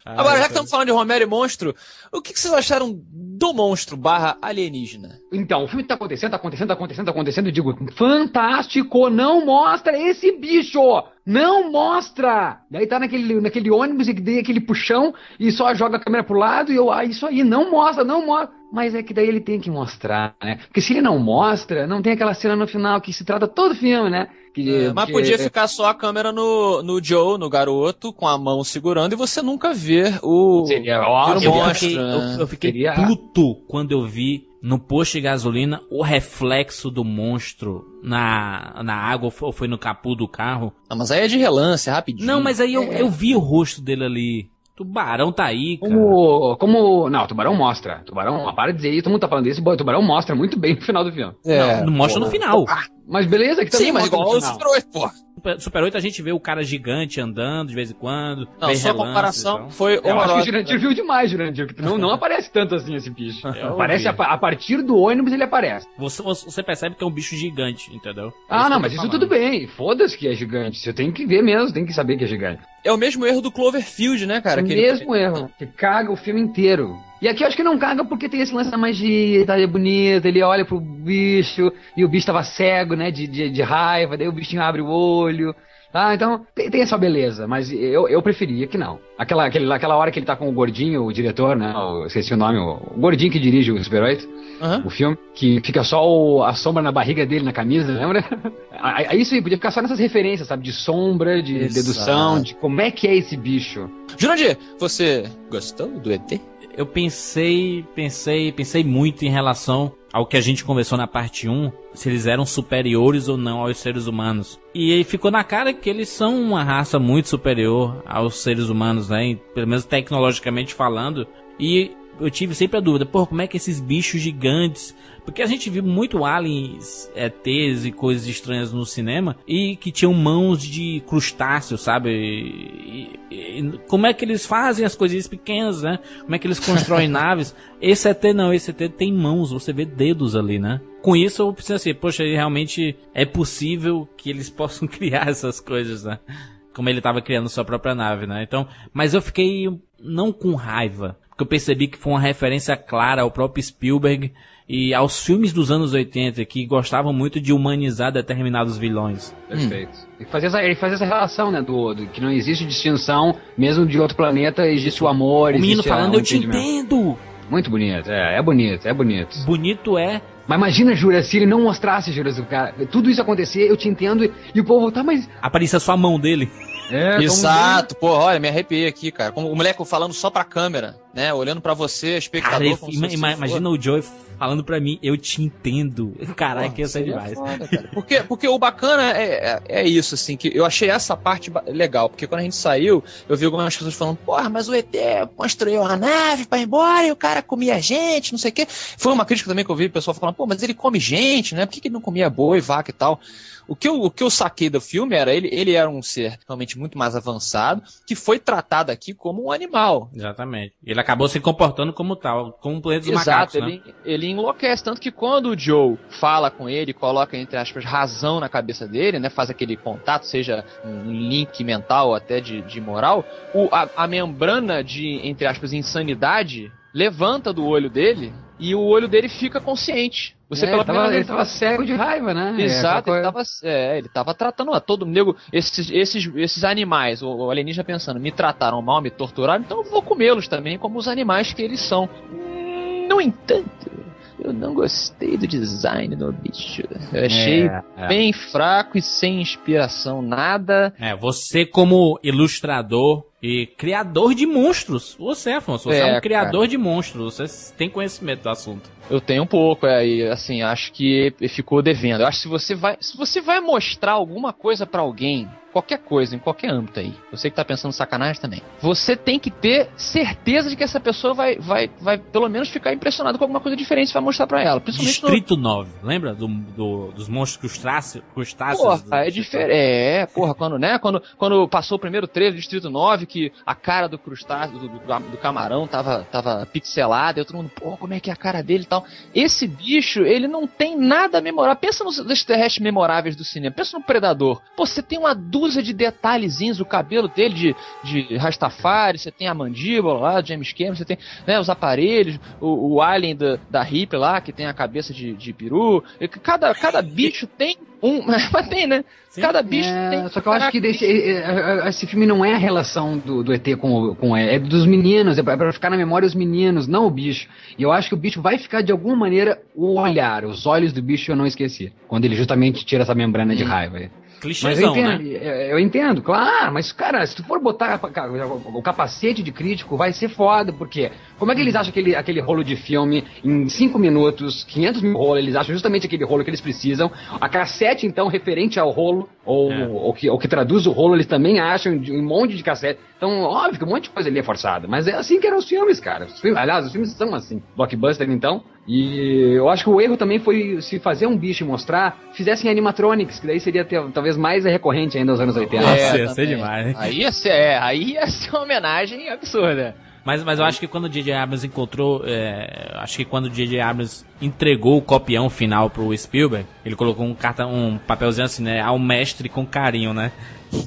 Ah, *laughs* Agora, já que estamos falando de Romero e monstro, o que, que vocês acharam do monstro barra alienígena? Então, o filme tá acontecendo, tá acontecendo, tá acontecendo, tá acontecendo. Eu digo, fantástico, não mostra esse bicho! Não mostra! Daí tá naquele, naquele ônibus e dei aquele puxão e só joga a câmera pro lado e eu, ah, isso aí, não mostra, não mostra. Mas é que daí ele tem que mostrar, né? Porque se ele não mostra, não tem aquela cena no final que se trata todo filme, né? Que, É, mas porque- podia ficar só a câmera no, no Joe, no garoto, com a mão segurando, e você nunca ver o. Seria o ótimo. Eu monstro, fiquei, né? eu, eu fiquei Seria- puto quando eu vi no posto de gasolina o reflexo do monstro na, na água ou foi- no capô do carro. Ah, mas aí é de relance, é rapidinho. Não, mas aí eu, É. eu vi o rosto dele ali. Tubarão tá aí, cara. Como, como. Não, o Tubarão mostra. Tubarão, para de dizer isso, todo mundo tá falando isso. O Tubarão mostra muito bem no final do filme. É. Não mostra no final. Mas beleza, que também Sim, mas igual o. Super 8, pô. Super- Super 8 a gente vê o cara gigante andando de vez em quando. Não, sua relances comparação e tal. foi Eu acho que o. Jurandir viu demais, Jurandir, não, não aparece tanto assim esse bicho. Eu *laughs* Aparece a, a partir do ônibus ele aparece. Você, você percebe que é um bicho gigante, entendeu? É Ah, não, mas isso tudo bem. Foda-se que é gigante. Você tem que ver mesmo, tem que saber que é gigante. É o mesmo erro do Cloverfield, né, cara? o Que ele- mesmo erro. Que caga o filme inteiro. E aqui eu acho que não caga porque tem esse lance da magia, tá é bonito, ele olha pro bicho e o bicho tava cego, né, de, de, de raiva, daí o bichinho abre o olho. Tá, então tem, tem essa beleza, mas eu, eu preferia que não. Aquela, aquele, aquela hora que ele tá com o gordinho, o diretor, né? o- esqueci o nome, o, o gordinho que dirige o Super 8, Aham. o filme, que fica só o- a sombra na barriga dele na camisa, lembra? *laughs* Aí aí isso aí podia ficar só nessas referências, sabe? De sombra, de Exato. dedução, de como é que é esse bicho. Jurandir, você gostou do ET? Eu pensei, pensei, pensei muito em relação ao que a gente conversou na parte 1, se eles eram superiores ou não aos seres humanos. E aí ficou na cara que eles são uma raça muito superior aos seres humanos, né? Pelo menos tecnologicamente falando. E eu tive sempre a dúvida, pô, como é que esses bichos gigantes. Porque a gente viu muito aliens, ETs e coisas estranhas no cinema e que tinham mãos de crustáceos, sabe? E- e- e como é que eles fazem as coisinhas pequenas, né? Como é que eles constroem *laughs* naves? Esse ET não, esse ET tem mãos, você vê dedos ali, né? Com isso eu pensei assim, poxa, realmente é possível que eles *laughs* possam criar essas coisas, né? Como ele estava criando sua própria nave, né? Então, mas eu fiquei não com raiva, porque eu percebi que foi uma referência clara ao próprio Spielberg e aos filmes dos anos 80 que gostavam muito de humanizar determinados vilões. Perfeito. E fazer essa, e fazer essa relação, né, do, do que não existe distinção, mesmo de outro planeta, existe o amor, O menino a- falando, o eu te entendimento." entendo! Muito bonito, é, é bonito, é bonito. Bonito é. Mas imagina, Jura, se ele não mostrasse, Jura, cara, tudo isso acontecer, eu te entendo, e, e o povo, tá, mas... Aparecia só a mão dele. É, como Exato, pô, olha, me arrepiei aqui, cara. Como o moleque falando só pra câmera, né? Olhando pra você, espectador. Cara, ima- ima- imagina o Joey falando pra mim, eu te entendo. *laughs* Ia ser seria demais. foda, porque, porque o bacana é, é, é isso, assim, que eu achei essa parte legal, porque quando a gente saiu, eu vi algumas pessoas falando, porra, mas o ET construiu uma nave pra ir embora e o cara comia gente, não sei o quê. Foi uma crítica também que eu vi o pessoal falando, pô, mas ele come gente, né? Por que, que ele não comia boi, vaca e tal? O que, eu, o que eu saquei do filme era, ele, ele era um ser realmente muito mais avançado, que foi tratado aqui como um animal, Exatamente. Ele acabou se comportando como tal, como um planeta dos Exato, macacos, né? ele, ele enlouquece. Tanto que quando o Joe fala com ele, coloca, entre aspas, razão na cabeça dele, né? Faz aquele contato, seja um link mental ou até de, de moral, o, a, a membrana de, entre aspas, insanidade levanta do olho dele e o olho dele fica consciente. Você é, pela ele, tava, ele tava cego de raiva, né? Exato, É, ele aquela tava, é, ele tava tratando a todo nego, esses, esses, esses animais, o, o alienígena pensando, me trataram mal, me torturaram, então eu vou comê-los também, como os animais que eles são. Hum, No entanto, eu não gostei do design do bicho. Eu achei É, é. bem fraco e sem inspiração, nada. É, você como ilustrador e criador de monstros. Você, Afonso, você é, É, um criador de monstros. Você tem conhecimento do assunto. Eu tenho um pouco, é, e assim, acho que ficou devendo. Eu acho que se você vai, se você vai mostrar alguma coisa pra alguém, qualquer coisa, em qualquer âmbito aí, você que tá pensando sacanagem também, você tem que ter certeza de que essa pessoa vai, vai, vai pelo menos ficar impressionada com alguma coisa diferente que você vai mostrar pra ela. Principalmente no, Distrito 9, lembra do, do- dos monstros crustáceos? crustáceos Porra, do- é diferente. É, porra, quando, né? Quando, quando passou o primeiro trailer do Distrito 9, que a cara do crustáceo, do, do, do camarão, tava, tava pixelada, e todo mundo, pô, como é que é a cara dele e tal. Esse bicho, ele não tem nada memorável. Pensa nos extraterrestres memoráveis do cinema, pensa no Predador. Pô, você tem uma dúzia de detalhezinhos, o cabelo dele de, de Rastafari, você tem a mandíbula lá, James Cameron, você tem né, os aparelhos, o, o alien da, da Ripley lá, que tem a cabeça de, de peru. Cada, cada bicho tem um. *laughs* Mas tem, né? Sim. Cada bicho É, tem. só que eu acho que desse- é, é, é, esse filme não é a relação do, do ET com, o- com é, é dos meninos, é pra, pra ficar na memória os meninos, não o bicho. E eu acho que o bicho vai ficar de alguma maneira o olhar, os olhos do bicho eu não esqueci. Quando ele justamente tira essa membrana de raiva. aí. Clichêzão, mas eu entendo, né? eu, entendo, claro, mas cara, se tu for botar o capacete de crítico, vai ser foda, porque como é que eles acham aquele, aquele rolo de filme em 5 minutos, 500 mil rolos, eles acham justamente aquele rolo que eles precisam, a cassete então referente ao rolo, ou É. o que, que traduz o rolo, eles também acham de um monte de cassete, então óbvio que um monte de coisa ali é forçada, mas é assim que eram os filmes, cara, os filmes, aliás, os filmes são assim, blockbuster então, e eu acho que o erro também foi se fazer um bicho e mostrar, fizessem animatronics, que daí seria ter- talvez mais recorrente ainda nos anos 80. Nossa, É, ia ser demais? Aí ia ser, é, aí ia ser uma homenagem absurda. Mas, mas eu acho que quando o J.J. Abrams encontrou. é, acho que quando o J.J. Abrams entregou o copião final pro Spielberg, ele colocou um, carta, um papelzinho assim, né? Ao mestre com carinho, né?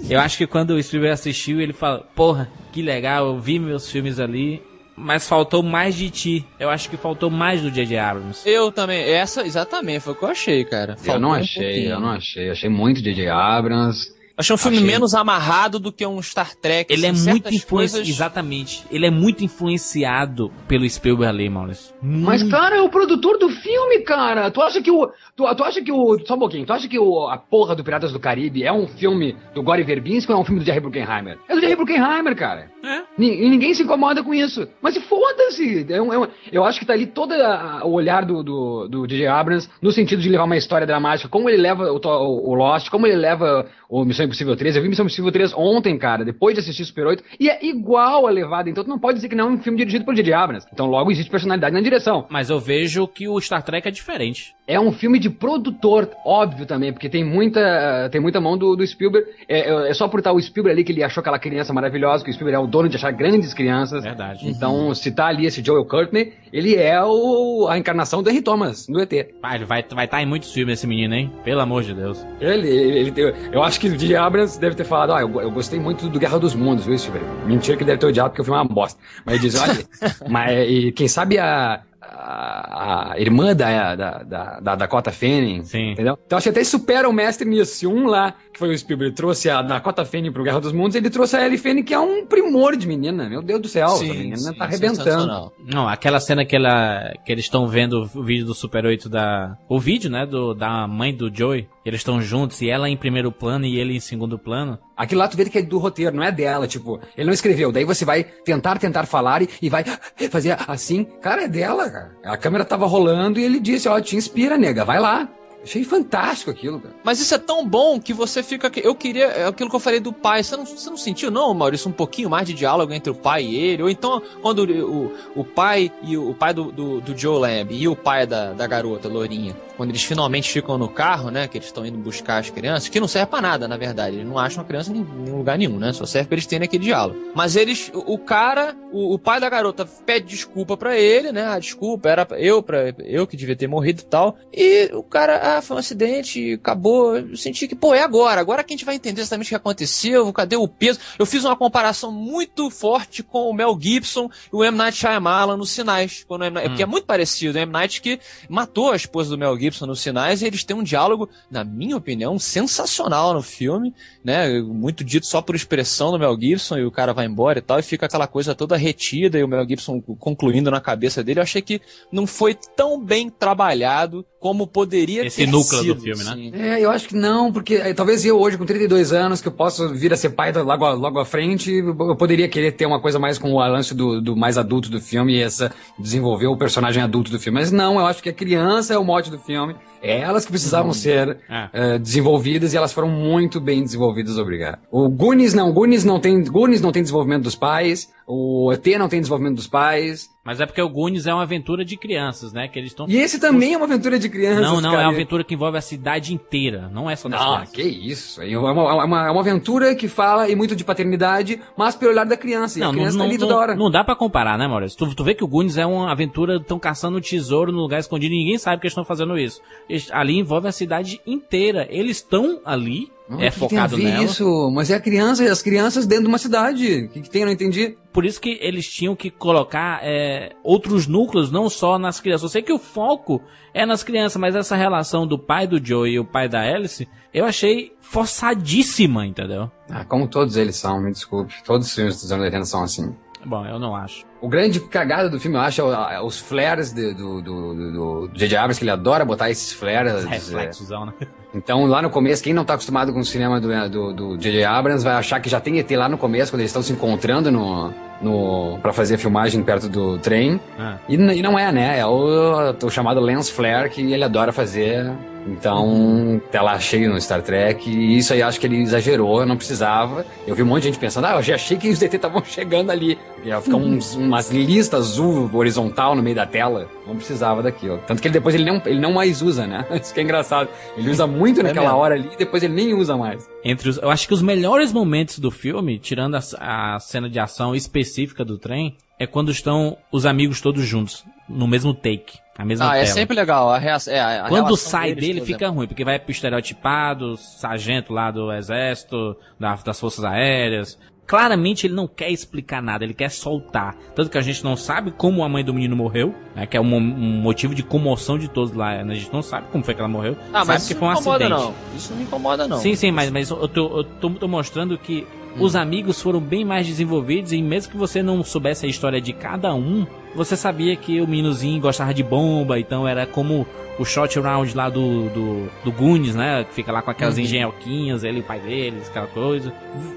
Eu acho que quando o Spielberg assistiu, ele fala: Porra, que legal, eu vi meus filmes ali. Mas faltou mais de ti. Eu acho que faltou mais do J.J. Abrams. Eu também, essa exatamente foi o que eu achei, cara. Eu não Faltou um achei, pouquinho. eu não achei. Achei muito J.J. Abrams. Achei um filme Achei. menos amarrado do que um Star Trek. Ele é assim, muito certas influenciado. coisas- Exatamente. Ele é muito influenciado pelo Spielberg ali, Maurício. Mas, Muito. cara, é o produtor do filme, cara. Tu acha que o. Tu, tu acha que o. Só um pouquinho. Tu acha que o, a porra do Piratas do Caribe é um filme do Gore Verbinski ou é um filme do Jerry Bruckheimer? É do Jerry Bruckheimer, cara. É. E ninguém se incomoda com isso. Mas foda-se! É um- é um- eu acho que tá ali todo a- o olhar do, do, do J.J. Abrams no sentido de levar uma história dramática, como ele leva o, to- o Lost, como ele leva o Missão Impossível 3. Eu vi Missão Impossível 3 ontem, cara, depois de assistir Super 8, e é igual a levada. Então tu não pode dizer que não é um filme dirigido por J.J. Abrams. Então logo existe personalidade na direção. Mas eu vejo que o Star Trek é diferente. É um filme de produtor, óbvio também, porque tem muita, tem muita mão do, do Spielberg. É, é- é só por estar o Spielberg ali que ele achou aquela criança maravilhosa, que o Spielberg é o dono de achar grandes crianças. Verdade. Então, se tá ali esse Joel Courtney, ele é o, a encarnação do Henry Thomas, do ET. Ah, ele vai estar vai tá em muitos filmes esse menino, hein? Pelo amor de Deus. Ele, ele, ele eu acho que o J.J. Abrams deve ter falado, ah, eu, eu gostei muito do Guerra dos Mundos, viu, Spielberg? Mentira que ele deve ter odiado porque o filme é uma bosta. Mas ele diz, olha, *laughs* mas e quem sabe a, a, a irmã da, da, da, da Dakota Fanning, Sim. entendeu? Então acho que até supera o mestre nisso. Se um lá, que foi o Spielberg, trouxe a Dakota Fanning pro Guerra dos Mundos, ele trouxe a Ellie Fanning, que é um primor de menina, meu Deus do céu, essa menina sim, tá arrebentando. Não, aquela cena que, ela, que eles estão vendo o vídeo do Super 8 da. O vídeo, né? Do, da mãe do Joey. Eles estão juntos e ela em primeiro plano e ele em segundo plano. Aquilo lá tu vê que é do roteiro, não é dela, tipo, ele não escreveu, daí você vai tentar, tentar falar e, e vai fazer assim, cara, é dela, cara. A câmera tava rolando e ele disse, ó, te inspira, nega, vai lá. Achei fantástico aquilo, cara. Mas isso é tão bom que você fica. Eu queria. É aquilo que eu falei do pai. Você não, você não sentiu, não, Maurício, um pouquinho mais de diálogo entre o pai e ele? Ou então, quando o, o, pai e o, o pai do, do, do Joe Lamb e o pai da, da garota, Lourinha, quando eles finalmente ficam no carro, né? Que eles estão indo buscar as crianças, que não serve pra nada, na verdade. Eles não acham a criança em nenhum lugar nenhum, né? Só serve pra eles terem aquele diálogo. Mas eles. O, o cara, o, o pai da garota pede desculpa pra ele, né? Ah, desculpa, era eu, pra, eu que devia ter morrido e tal. E o cara, ah, foi um acidente, acabou. Eu senti que, pô, é agora. Agora que a gente vai entender exatamente o que aconteceu, cadê o peso. Eu fiz uma comparação muito forte com o Mel Gibson e o M. Night Shyamalan nos Sinais. Quando. Night- Porque é muito parecido. O M. Night que matou a esposa do Mel Gibson nos Sinais e eles têm um diálogo, na minha opinião, sensacional no filme, né? Muito dito só por expressão do Mel Gibson e o cara vai embora e tal, e fica aquela coisa toda retida e o Mel Gibson concluindo na cabeça dele. Eu achei que não foi tão bem trabalhado como poderia Esse ter núcleo sido, do filme, né? É, eu acho que não, porque eh, talvez eu hoje, com 32 anos, que eu posso vir a ser pai da- logo, logo à frente, eu poderia querer ter uma coisa mais com o lance do, do mais adulto do filme e essa desenvolver o personagem adulto do filme. Mas não, eu acho que a criança é o mote do filme. É elas que precisavam ser É. eh, desenvolvidas e elas foram muito bem desenvolvidas, obrigado. O Goonies não, Goonies não tem, Goonies não tem desenvolvimento dos pais, o ET não tem desenvolvimento dos pais. Mas é porque o Goonies é uma aventura de crianças, né? Que eles estão. E esse também é uma aventura de crianças. Não, não, cara. é uma aventura que envolve a cidade inteira, não é só das crianças. que isso. É uma, é uma, é uma aventura que fala e muito de paternidade, mas pelo olhar da criança. E Não, a não, criança tá não, ali toda não- hora. não dá pra comparar, né, Maurício? Tu, tu vê que o Goonies é uma aventura, estão caçando um tesouro no lugar escondido e ninguém sabe que eles estão fazendo isso. Eles- ali envolve a cidade inteira. Eles estão ali, Não, é que focado tem a ver nela. isso, mas é a criança, as crianças dentro de uma cidade. O que, que tem? Eu não entendi. Por isso que eles tinham que colocar é, outros núcleos, não só nas crianças. Eu sei que o foco é nas crianças, mas essa relação do pai do Joe e o pai da Alice, eu achei forçadíssima, entendeu? Ah, como todos eles são, me desculpe. Todos os filmes dos anos 80 são assim. Bom, eu não acho. O grande cagada do filme, eu acho, é o- os flares de- do do- do do J.J. Abrams, que ele adora botar esses flares. Reflexozão, né? Então, lá no começo, quem não tá acostumado com o cinema do do- do J.J. Abrams vai achar que já tem ET lá no começo, quando eles estão se encontrando no, no, pra fazer a filmagem perto do trem. Ah. E, e não é, né? É o, o chamado lens flare que ele adora fazer. Então, tela cheia no Star Trek. E isso aí acho que ele exagerou, não precisava. Eu vi um monte de gente pensando, ah, eu já achei que os DT estavam *laughs* chegando ali. Ia ficar uns, *laughs* umas listas azul horizontal no meio da tela. Não precisava daquilo. Tanto que ele depois ele não, ele não mais usa, né? *laughs* Isso que é engraçado. Ele usa muito naquela mesmo. hora ali e depois ele nem usa mais. Entre os, eu acho que os melhores momentos do filme, tirando a, a cena de ação específica do trem, é quando estão os amigos todos juntos, no mesmo take, a mesma Ah, tela. é sempre legal. A reação, é, a Quando sai dele por fica ruim, porque vai pro estereotipado, sargento lá do exército, da- das forças aéreas. Claramente ele não quer explicar nada, ele quer soltar. Tanto que a gente não sabe como a mãe do menino morreu, né, que é um, um motivo de comoção de todos lá. né, A gente não sabe como foi que ela morreu. Ah, sabe mas que isso foi um não me incomoda, acidente. não. Isso não me incomoda, não. Sim, sim, mas, mas eu, tô, eu tô, tô mostrando que os amigos foram bem mais desenvolvidos e mesmo que você não soubesse a história de cada um, você sabia que o meninozinho gostava de bomba, então era como o shot round lá do, do, do Goonies, né? Que fica lá com aquelas Uhum. engenhoquinhas, ele e o pai deles, aquela coisa.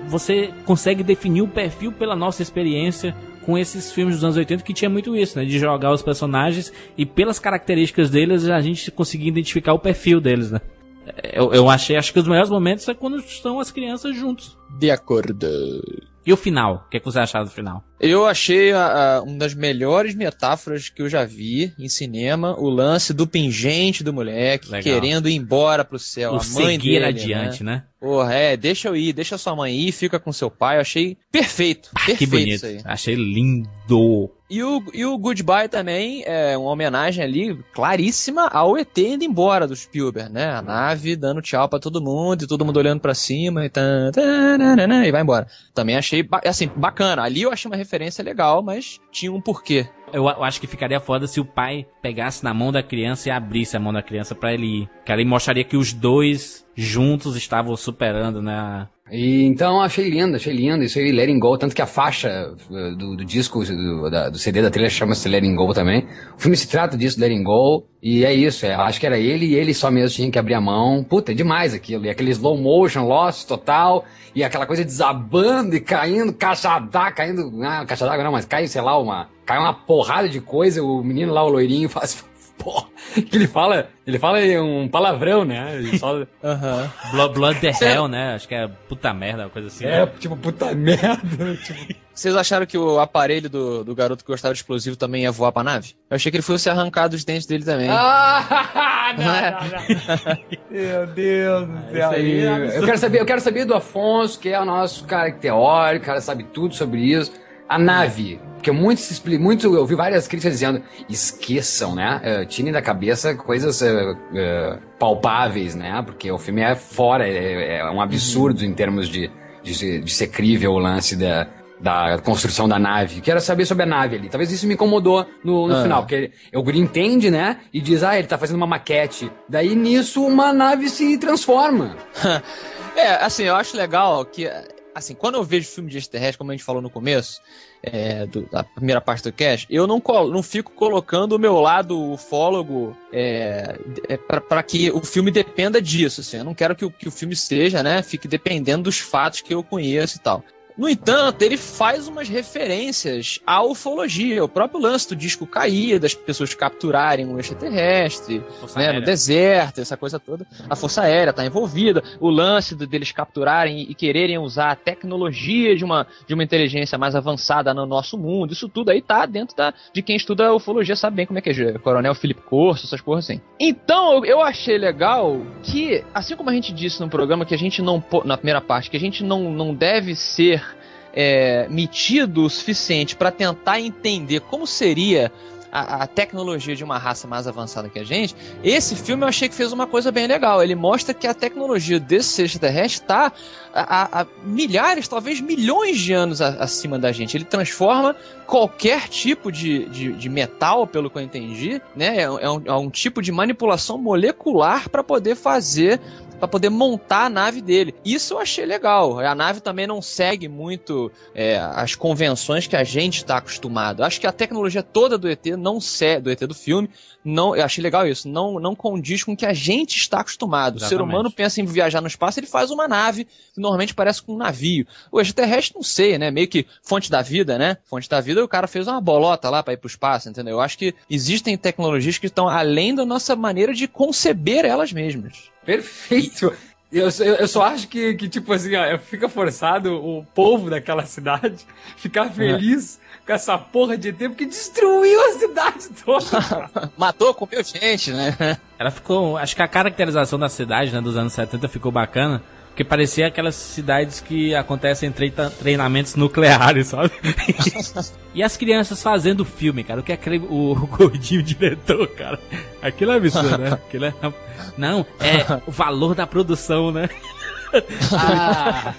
Você consegue definir o perfil pela nossa experiência com esses filmes dos anos 80 que tinha muito isso, né? De jogar os personagens e pelas características deles a gente conseguia identificar o perfil deles, né? Eu, eu achei, acho que os melhores momentos é quando estão as crianças juntos. De acordo. E o final? O que, é que você achava do final? Eu achei a- a- uma das melhores metáforas que eu já vi em cinema, o lance do pingente do moleque, Legal. querendo ir embora pro céu. o a mãe seguir dele, adiante, né? Porra, é, deixa eu ir, deixa sua mãe ir, fica com seu pai. Eu achei perfeito. perfeito que bonito. isso aí. Achei lindo. E o, e o Goodbye também é uma homenagem ali claríssima ao ET indo embora do Spielberg, né? A nave dando tchau pra todo mundo e todo mundo olhando pra cima e, tan, tananana, e vai embora. Também achei, assim, bacana. Ali eu achei uma referência legal, mas tinha um porquê. Eu, acho que ficaria foda se o pai pegasse na mão da criança e abrisse a mão da criança pra ele ir. Que ali mostraria que os dois juntos estavam superando, né? E então achei lindo, achei lindo. Isso aí, Letting Go, tanto que a faixa eh, do, do disco, do, da- do CD da trilha chama-se Letting Go também. O filme se trata disso, Letting Go, e é isso. É, acho que era ele e ele só mesmo tinha que abrir a mão. Puta, é demais aquilo. E aquele slow motion, lost total, e aquela coisa desabando e caindo, caixa d'água, caindo. Ah, caixa d'água não, mas cai, sei lá, uma. Cai uma porrada de coisa, o menino lá, o loirinho, *laughs* faz. Porra, que ele fala, ele fala um palavrão, né? Ele só, *laughs* Aham. Blood, Blood the Hell, né? Acho que é puta merda, uma coisa assim. é, né? tipo, puta merda. *laughs* Tipo, Vocês acharam que o aparelho do, do garoto que gostava de explosivo também ia voar pra nave? Eu achei que ele fosse arrancar dos dentes dele também. Ah, *laughs* não, Não é? não, não. Meu Deus do céu. Isso aí é absurdo. eu quero saber, eu quero saber do Afonso, que é o nosso cara teórico, o cara sabe tudo sobre isso. A nave, porque muito se explica, muito, eu vi várias críticas dizendo, esqueçam, né? eh, tirem da cabeça coisas eh, eh, palpáveis, né? Porque o filme é fora, é, é um absurdo em termos de, de, de ser crível o lance da, da construção da nave. Quero saber sobre a nave ali. Talvez isso me incomodou no, no Ah. final, porque o guri entende, né? E diz, ah, ele tá fazendo uma maquete. Daí nisso uma nave se transforma. *laughs* É, assim, eu acho legal que, assim, quando eu vejo filme de extraterrestre, como a gente falou no começo, é, do- da primeira parte do cast, eu não, colo- não fico colocando o meu lado ufólogo é, é, para que o filme dependa disso, assim. Eu não quero que o, que o filme seja, né, fique dependendo dos fatos que eu conheço e tal. No entanto, ele faz umas referências à ufologia, o próprio lance do disco cair, das pessoas capturarem um extraterrestre, né, no deserto, essa coisa toda. A Força Aérea está envolvida, o lance deles capturarem e quererem usar a tecnologia de uma, de uma inteligência mais avançada no nosso mundo, isso tudo aí tá dentro da, de quem estuda ufologia, sabe bem como é que é, Coronel Felipe Corso, essas porras assim. Então, eu, achei legal que, assim como a gente disse no programa, que a gente não, na primeira parte, que a gente não, não deve ser é, metido o suficiente para tentar entender como seria a, a tecnologia de uma raça mais avançada que a gente, esse filme eu achei que fez uma coisa bem legal. Ele mostra que a tecnologia desse extraterrestre está a, a- milhares, talvez milhões de anos a- acima da gente. Ele transforma qualquer tipo de, de, de metal, pelo que eu entendi, né? É, é um, é um tipo de manipulação molecular para poder fazer para poder montar a nave dele. Isso eu achei legal. A nave também não segue muito é, as convenções que a gente está acostumado. Acho que a tecnologia toda do ET não segue, do ET do filme, não, eu achei legal isso, não, não condiz com o que a gente está acostumado. Exatamente. O ser humano pensa em viajar no espaço, ele faz uma nave, que normalmente parece com um navio. O extraterrestre não sei, né? Meio que fonte da vida, né? Fonte da vida, o cara fez uma bolota lá para ir pro espaço, entendeu? Eu acho que existem tecnologias que estão além da nossa maneira de conceber elas mesmas. Perfeito. Eu, eu, eu, só acho que, que, tipo assim, ó, fica forçado o povo daquela cidade *laughs* ficar feliz com essa porra de tempo que destruiu a cidade toda. *laughs* Matou, comeu gente, né? Ela ficou. Acho que a caracterização da cidade, né, dos anos 70 ficou bacana. Porque parecia aquelas cidades que acontecem treita, treinamentos nucleares, sabe? *laughs* e as crianças fazendo filme, cara. O que é aquele, o, o gordinho diretor, cara? Aquilo é absurdo, né? Aquilo é, não, é o valor da produção, né? Ah,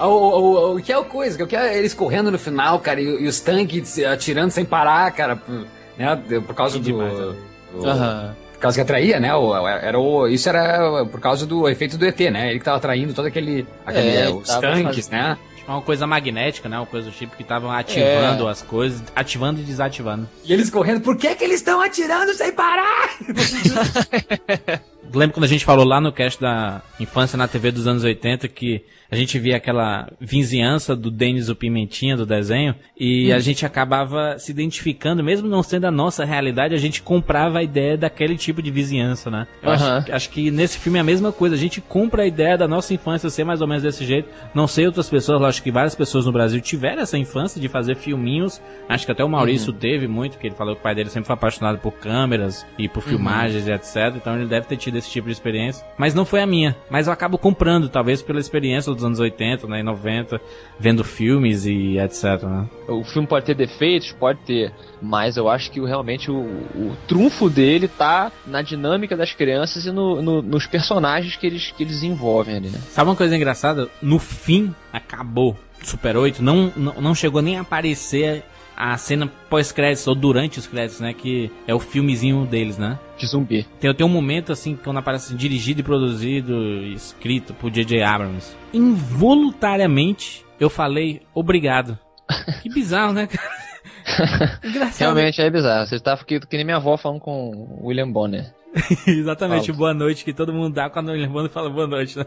o, o, o, que é o coisa? O que é eles correndo no final, cara, e, e os tanques atirando sem parar, cara, por, né, por causa do. demais, o- Aham. Por causa que atraía, né? O, era o, isso era por causa do efeito do ET, né? Ele que tava atraindo todo aquele. aquele É, os tanques, né? Uma coisa magnética, né? Uma coisa do tipo que estavam ativando as coisas, ativando e desativando. E eles correndo, por que que eles estão atirando sem parar? *laughs* Lembra quando a gente falou lá no cast da infância na TV dos anos 80 que a gente via aquela vizinhança do Denis o Pimentinha do desenho e a gente acabava se identificando, mesmo não sendo a nossa realidade, a gente comprava a ideia daquele tipo de vizinhança, né? Eu Aham. acho, acho que nesse filme é a mesma coisa, a gente compra a ideia da nossa infância ser mais ou menos desse jeito. Não sei outras pessoas, lógico que várias pessoas no Brasil tiveram essa infância de fazer filminhos. Acho que até o Maurício teve muito, que ele falou que o pai dele sempre foi apaixonado por câmeras e por filmagens e etc. Então ele deve ter tido esse tipo de experiência. Mas não foi a minha. Mas eu acabo comprando, talvez pela experiência dos anos 80, né, e 90, vendo filmes e etc, né? O filme pode ter defeitos, pode ter, mas eu acho que realmente o, o trunfo dele tá na dinâmica das crianças e no- no- nos personagens que eles, que eles envolvem ali, né? Sabe uma coisa engraçada? No fim, acabou. Super 8 não, não, não chegou nem a aparecer a cena pós-créditos ou durante os créditos, né? Que é o filmezinho deles, né? De zumbi. Tem, tem um momento assim, quando aparece assim, dirigido e produzido, escrito por J.J. Abrams. Involuntariamente, eu falei obrigado. *laughs* Que bizarro, né, cara? *laughs* Engraçado. Realmente é bizarro. Você tá que, que nem minha avó falando com o William Bonner. *laughs* Exatamente, boa noite, que todo mundo dá quando Levando fala boa noite, né?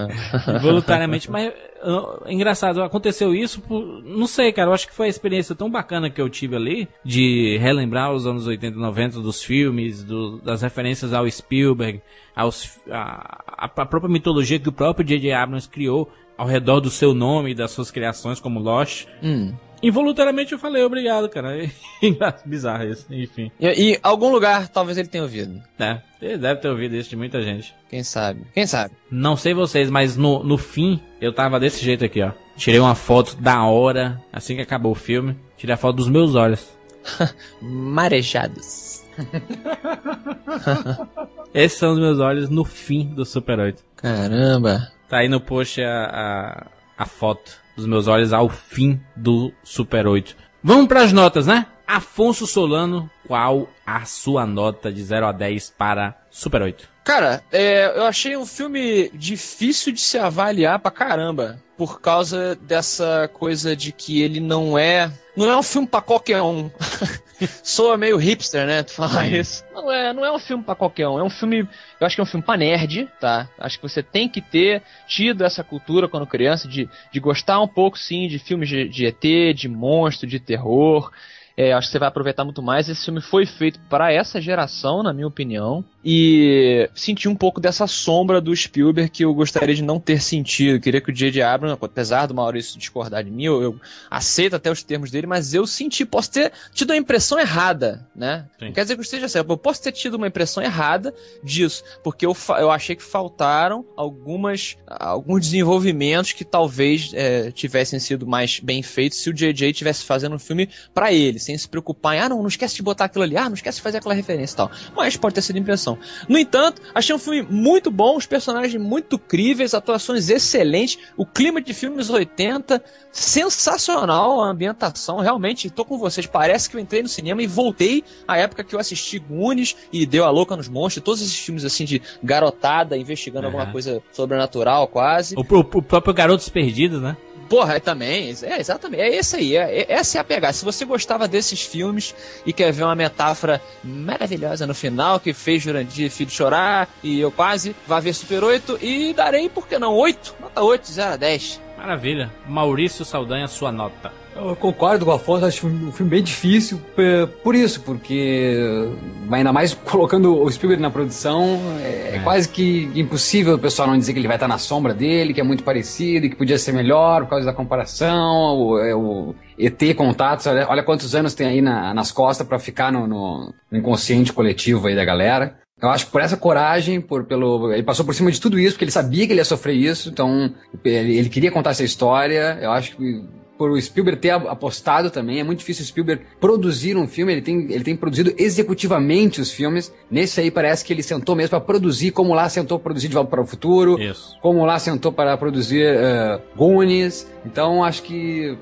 *laughs* Voluntariamente, mas uh, engraçado, aconteceu isso por. Não sei, cara, eu acho que foi a experiência tão bacana que eu tive ali de relembrar os anos 80 e 90 dos filmes, do- das referências ao Spielberg, aos, a, a própria mitologia que o próprio J.J. Abrams criou ao redor do seu nome e das suas criações, como Lost. Hum. Involuntariamente eu falei obrigado, cara. *laughs* Bizarro isso, enfim. E, e algum lugar talvez ele tenha ouvido. É, ele deve ter ouvido isso de muita gente. Quem sabe? Quem sabe? Não sei vocês, mas no, no fim eu tava desse jeito aqui, ó. Tirei uma foto da hora, assim que acabou o filme. Tirei a foto dos meus olhos. *laughs* Marejados. *laughs* Esses são os meus olhos no fim do Super 8. Caramba. Tá aí no post a, a, a foto dos meus olhos ao fim do Super 8. Vamos pras notas, né? Afonso Solano, qual a sua nota de 0 a 10 para Super 8? Cara, é, eu achei um filme difícil de se avaliar pra caramba. Por causa dessa coisa de que ele não é. Não é um filme pra qualquer um. *laughs* Soa meio hipster, né? Tu falar isso. Não é, não é um filme pra qualquer um. É um filme. Eu acho que é um filme pra nerd, tá? Acho que você tem que ter tido essa cultura quando criança de, de gostar um pouco, sim, de filmes de, de ET, de monstro, de terror. É, acho que você vai aproveitar muito mais. Esse filme foi feito para essa geração, na minha opinião. E senti um pouco dessa sombra do Spielberg que eu gostaria de não ter sentido. Eu queria que o J.J. Abrams, apesar do Maurício discordar de mim, eu, eu aceito até os termos dele, mas eu senti, posso ter tido a impressão errada, né? Sim. Não quer dizer que eu esteja certo, eu posso ter tido uma impressão errada disso, porque eu, eu achei que faltaram algumas, alguns desenvolvimentos que talvez é, tivessem sido mais bem feitos se o J.J. tivesse fazendo um filme pra ele, sem se preocupar em, ah, não, não esquece de botar aquilo ali, ah, não esquece de fazer aquela referência e tal. Mas pode ter sido impressão. Animação. No entanto, achei um filme muito bom, os personagens muito críveis, atuações excelentes, o clima de filmes 80 sensacional, a ambientação, realmente, tô com vocês, parece que eu entrei no cinema e voltei à época que eu assisti Goonies e Deu a Louca nos Monstros, todos esses filmes assim de garotada investigando Uhum. alguma coisa sobrenatural quase. O, o- o próprio Garotos Perdidos, né? Porra, é também, é exatamente, é esse aí, é, é- essa é a pegada. Se você gostava desses filmes e quer ver uma metáfora maravilhosa no final, que fez Jurandir Filho chorar, e eu quase, vá ver Super 8 e darei, por que não, 8, nota 8, 0 a 10. Maravilha. Maurício Saldanha, sua nota. Eu concordo com o Afonso, acho um filme bem difícil p- por isso, porque ainda mais colocando o Spielberg na produção, é, quase que impossível o pessoal não dizer que ele vai estar na sombra dele, que é muito parecido e que podia ser melhor por causa da comparação, o, é, o ET Contatos, olha, olha quantos anos tem aí na- nas costas pra ficar no, no- no inconsciente coletivo aí da galera. Eu acho que por essa coragem, por, pelo, ele passou por cima de tudo isso, porque ele sabia que ele ia sofrer isso, então ele, ele queria contar essa história. Eu acho que por o Spielberg ter apostado também, é muito difícil o Spielberg produzir um filme, ele tem, ele tem produzido executivamente os filmes. Nesse aí parece que ele sentou mesmo para produzir, como lá sentou para produzir De Volta para o Futuro, Isso. como lá sentou para produzir uh, Goonies. Então acho que,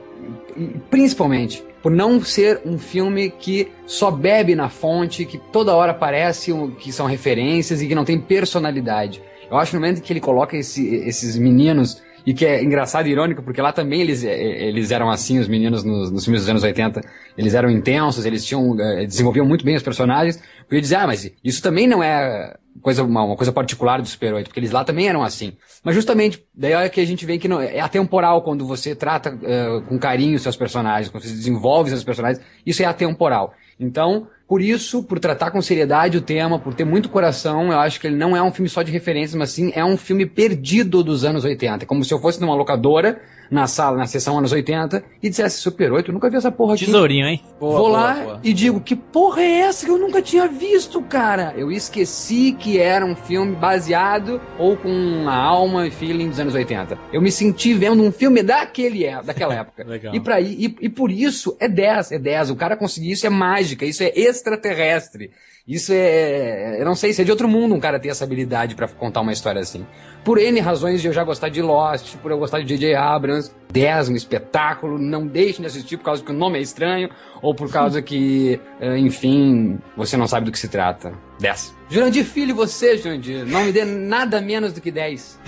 principalmente, por não ser um filme que só bebe na fonte, que toda hora parece que são referências e que não tem personalidade. Eu acho que no momento que ele coloca esse- esses meninos, e que é engraçado e irônico, porque lá também eles, eh, eles eram assim, os meninos nos, nos filmes dos anos 80, eles eram intensos, eles tinham, eh, desenvolviam muito bem os personagens, eu ia dizer, ah, mas isso também não é coisa, uma, uma coisa particular do Super 8, porque eles lá também eram assim. Mas justamente, daí é que a gente vê que não, é atemporal quando você trata eh, com carinho seus personagens, quando você desenvolve seus personagens, isso é atemporal. Então, por isso, por tratar com seriedade o tema, por ter muito coração, eu acho que ele não é um filme só de referências, mas sim é um filme perdido dos anos 80. É como se eu fosse numa locadora, na sala, na sessão anos 80, e dissesse Super 8, eu nunca vi essa porra aqui. Tesourinho, hein? Boa, Vou boa, lá boa. e digo, que porra é essa que eu nunca tinha visto, cara? Eu esqueci que era um filme baseado ou com a alma e feeling dos anos 80. Eu me senti vendo um filme daquele, é- daquela época. *laughs* Legal. E, pra, e, e por isso é 10, é 10. O cara conseguir isso é mágica, isso é extraterrestre. Isso é. Eu não sei se é de outro mundo um cara ter essa habilidade pra contar uma história assim. Por N razões de eu já gostar de Lost, por eu gostar de J.J. Abrams, 10, um espetáculo, não deixem de assistir por causa que o nome é estranho, ou por causa que, *laughs* eh, enfim, você não sabe do que se trata. 10. Jurandir Filho, você, Jurandir, não me dê nada menos do que 10.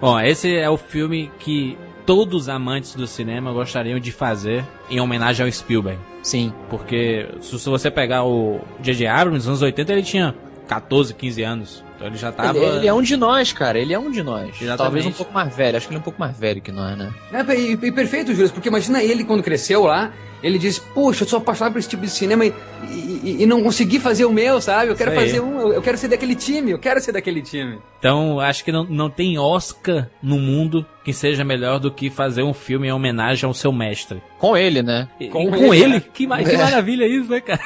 Bom, *laughs* esse é o filme que todos os amantes do cinema gostariam de fazer em homenagem ao Spielberg. Sim. Porque se você pegar o J.J. Abrams, nos anos 80 ele tinha 14, 15 anos. Então ele já tava... Ele, ele é um de nós, cara. Ele é um de nós. Exatamente. Talvez um pouco mais velho. Acho que ele é um pouco mais velho que nós, né? É, e, e perfeito, Júlio, porque imagina ele quando cresceu lá, ele diz, poxa, eu sou apaixonado por esse tipo de cinema e, e- e não consegui fazer o meu, sabe? Eu quero fazer um, eu- eu quero ser daquele time, eu quero ser daquele time. Então, acho que não, não tem Oscar no mundo que seja melhor do que fazer um filme em homenagem ao seu mestre. Com ele, né? Com com ele, ele? Que, que É. maravilha isso, né, cara?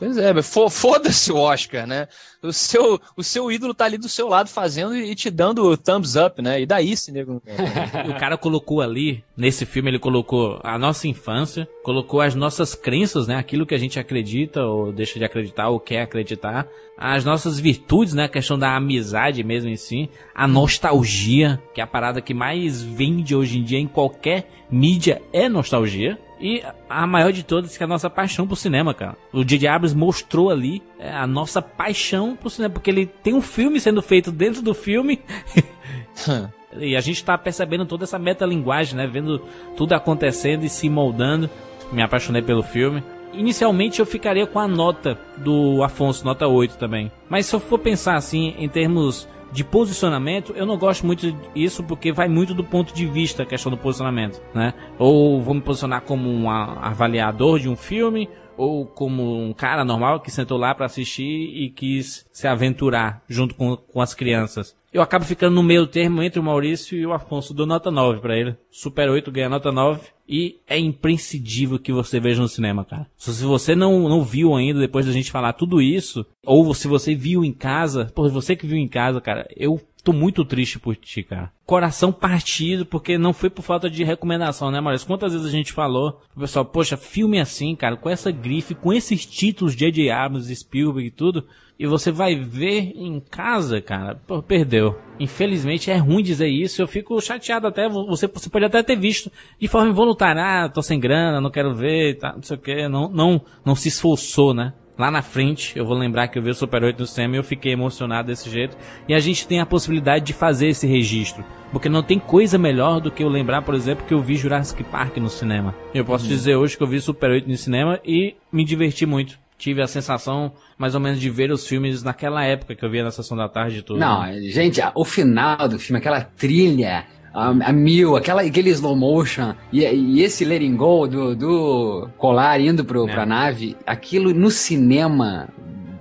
Pois é, foda-se o Oscar, né? O seu, o seu ídolo tá ali do seu lado fazendo e te dando thumbs up, né? E daí, se nego. *laughs* O cara colocou ali, nesse filme, ele colocou a nossa infância, colocou as nossas crenças, né? Aquilo que a gente acredita ou deixa de acreditar ou quer acreditar. As nossas virtudes, né? A questão da amizade mesmo em si. A nostalgia, que é a parada que mais vende hoje em dia em qualquer mídia, é nostalgia. E a maior de todas, que é a nossa paixão por cinema, cara. O J.J. Abrams mostrou ali é, a nossa paixão por cinema, porque ele tem um filme sendo feito dentro do filme *laughs* E a gente tá percebendo toda essa metalinguagem, né? Vendo tudo acontecendo e se moldando. Me apaixonei pelo filme. Inicialmente eu ficaria com a nota do Afonso, nota 8 também. Mas se eu for pensar assim, em termos de posicionamento, eu não gosto muito disso porque vai muito do ponto de vista a questão do posicionamento, né? Ou vou me posicionar como um avaliador de um filme, ou como um cara normal que sentou lá pra assistir e quis se aventurar junto com, com as crianças. Eu acabo ficando no meio termo entre o Maurício e o Afonso. Dou nota 9 pra ele. Super 8 ganha nota 9. E é imprescindível que você veja no cinema, cara. Se você não, não viu ainda, depois da gente falar tudo isso, ou se você viu em casa, pô, você que viu em casa, cara, eu Tô muito triste por ti, cara. Coração partido, porque não foi por falta de recomendação, né, Maurício? Quantas vezes a gente falou, o pessoal, poxa, filme assim, cara, com essa grife, com esses títulos de J.J. Abrams, Spielberg e tudo, e você vai ver em casa, cara, pô, perdeu. Infelizmente é ruim dizer isso, eu fico chateado até, você, você pode até ter visto de forma involuntária, ah, tô sem grana, não quero ver, tá, não sei o que, não, não, não se esforçou, né? Lá na frente, eu vou lembrar que eu vi o Super 8 no cinema e eu fiquei emocionado desse jeito. E a gente tem a possibilidade de fazer esse registro. Porque não tem coisa melhor do que eu lembrar, por exemplo, que eu vi Jurassic Park no cinema. Eu posso dizer hoje que eu vi Super 8 no cinema e me diverti muito. Tive a sensação, mais ou menos, de ver os filmes naquela época que eu via na sessão da tarde e tudo. Não, gente, o final do filme, aquela trilha a, a mil, aquela, aquele slow motion e, e esse letting go do, do colar indo pro, É. pra nave, aquilo no cinema.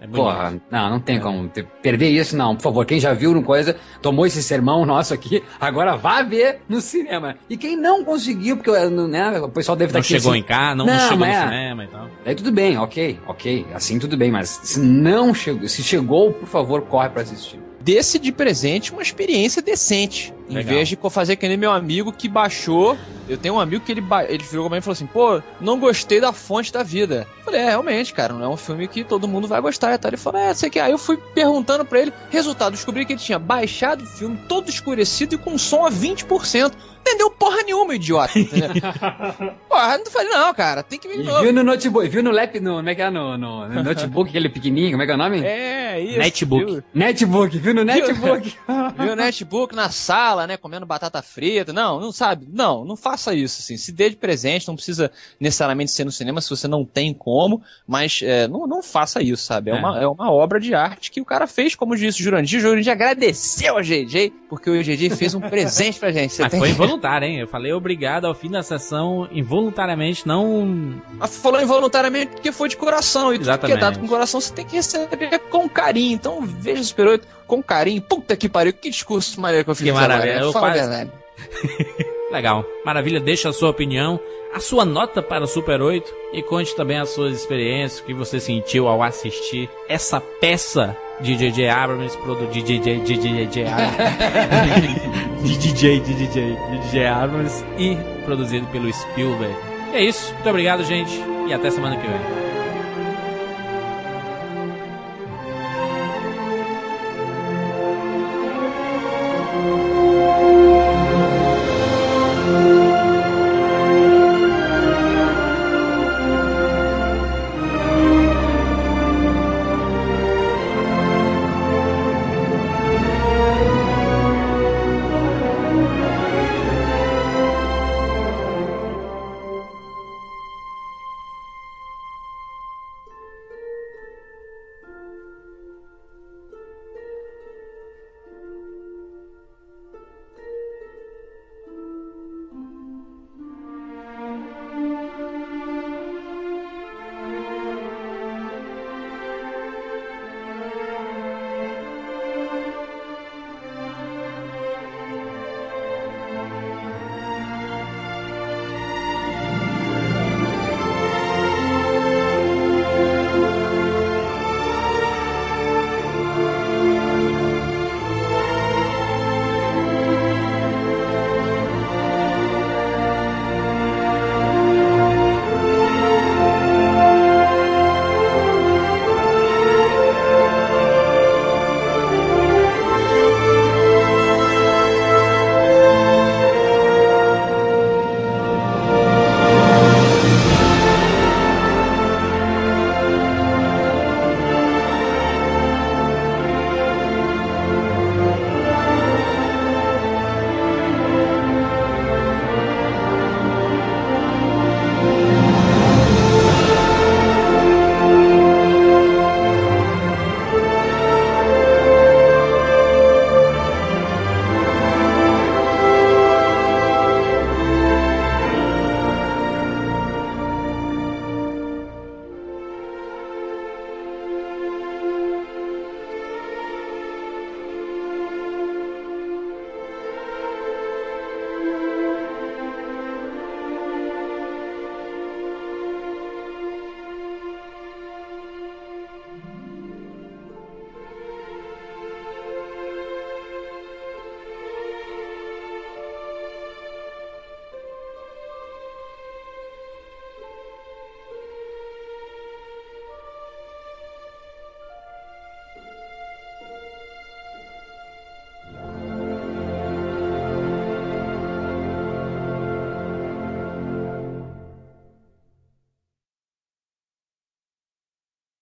É. Porra, não, não tem como ter- perder isso, não. Por favor, quem já viu no coisa, tomou esse sermão nosso aqui, *laughs* agora vá ver no cinema. E quem não conseguiu, porque né, o pessoal deve estar Não aqui chegou assim, em casa, não, não chegou no é. cinema e tal. Aí tudo bem, ok, ok, assim tudo bem, mas se não chegou, se chegou, por favor, corre pra assistir. Desse de presente uma experiência decente. Em Legal. vez de fazer que nem meu amigo que baixou. Eu tenho um amigo que ele, ele virou pra mim e falou assim: pô, não gostei da fonte da vida. Eu falei: é, realmente, cara, não é um filme que todo mundo vai gostar. E tal. Ele falou: é, sei que. Aí eu fui perguntando pra ele. Resultado, descobri que ele tinha baixado o filme todo escurecido e com som a 20%. Entendeu porra nenhuma, idiota. Entendeu? *laughs* porra, não falei: não, cara, tem que vir E de novo. viu no notebook, viu no lap, no, como é que é, no, no, no *laughs* notebook, aquele pequenininho, como é que é o nome? É, isso. Netbook. viu? Netbook, viu no netbook. *laughs* Viu o netbook na sala, né? Comendo batata frita. Não, não sabe. Não, não faça isso, assim. Se dê de presente, não precisa necessariamente ser no cinema se você não tem como, mas é, não, não faça isso, sabe? É, É. Uma, é uma obra de arte que o cara fez, como disse o Jurandir. O Jurandir agradeceu a GJ, porque o GJ fez um presente pra gente. Você Mas tem foi involuntário, hein? Eu falei obrigado ao fim da sessão, involuntariamente, não. Mas falou involuntariamente porque foi de coração. E tudo que é Exatamente. dado com coração você tem que receber com carinho. Então veja o Super 8 com carinho. Puta que pariu, que discurso maneiro que eu fiz Que maravilha. Né? Eu Fala quase- verdade. Legal. Maravilha, deixa a sua opinião, a sua nota para o Super 8 e conte também as suas experiências, o que você sentiu ao assistir essa peça de J.J. Abrams. Abrams, de DJ, de DJ, de DJ Abrams e produzido pelo Spielberg. É isso, muito obrigado, gente, e até semana que vem.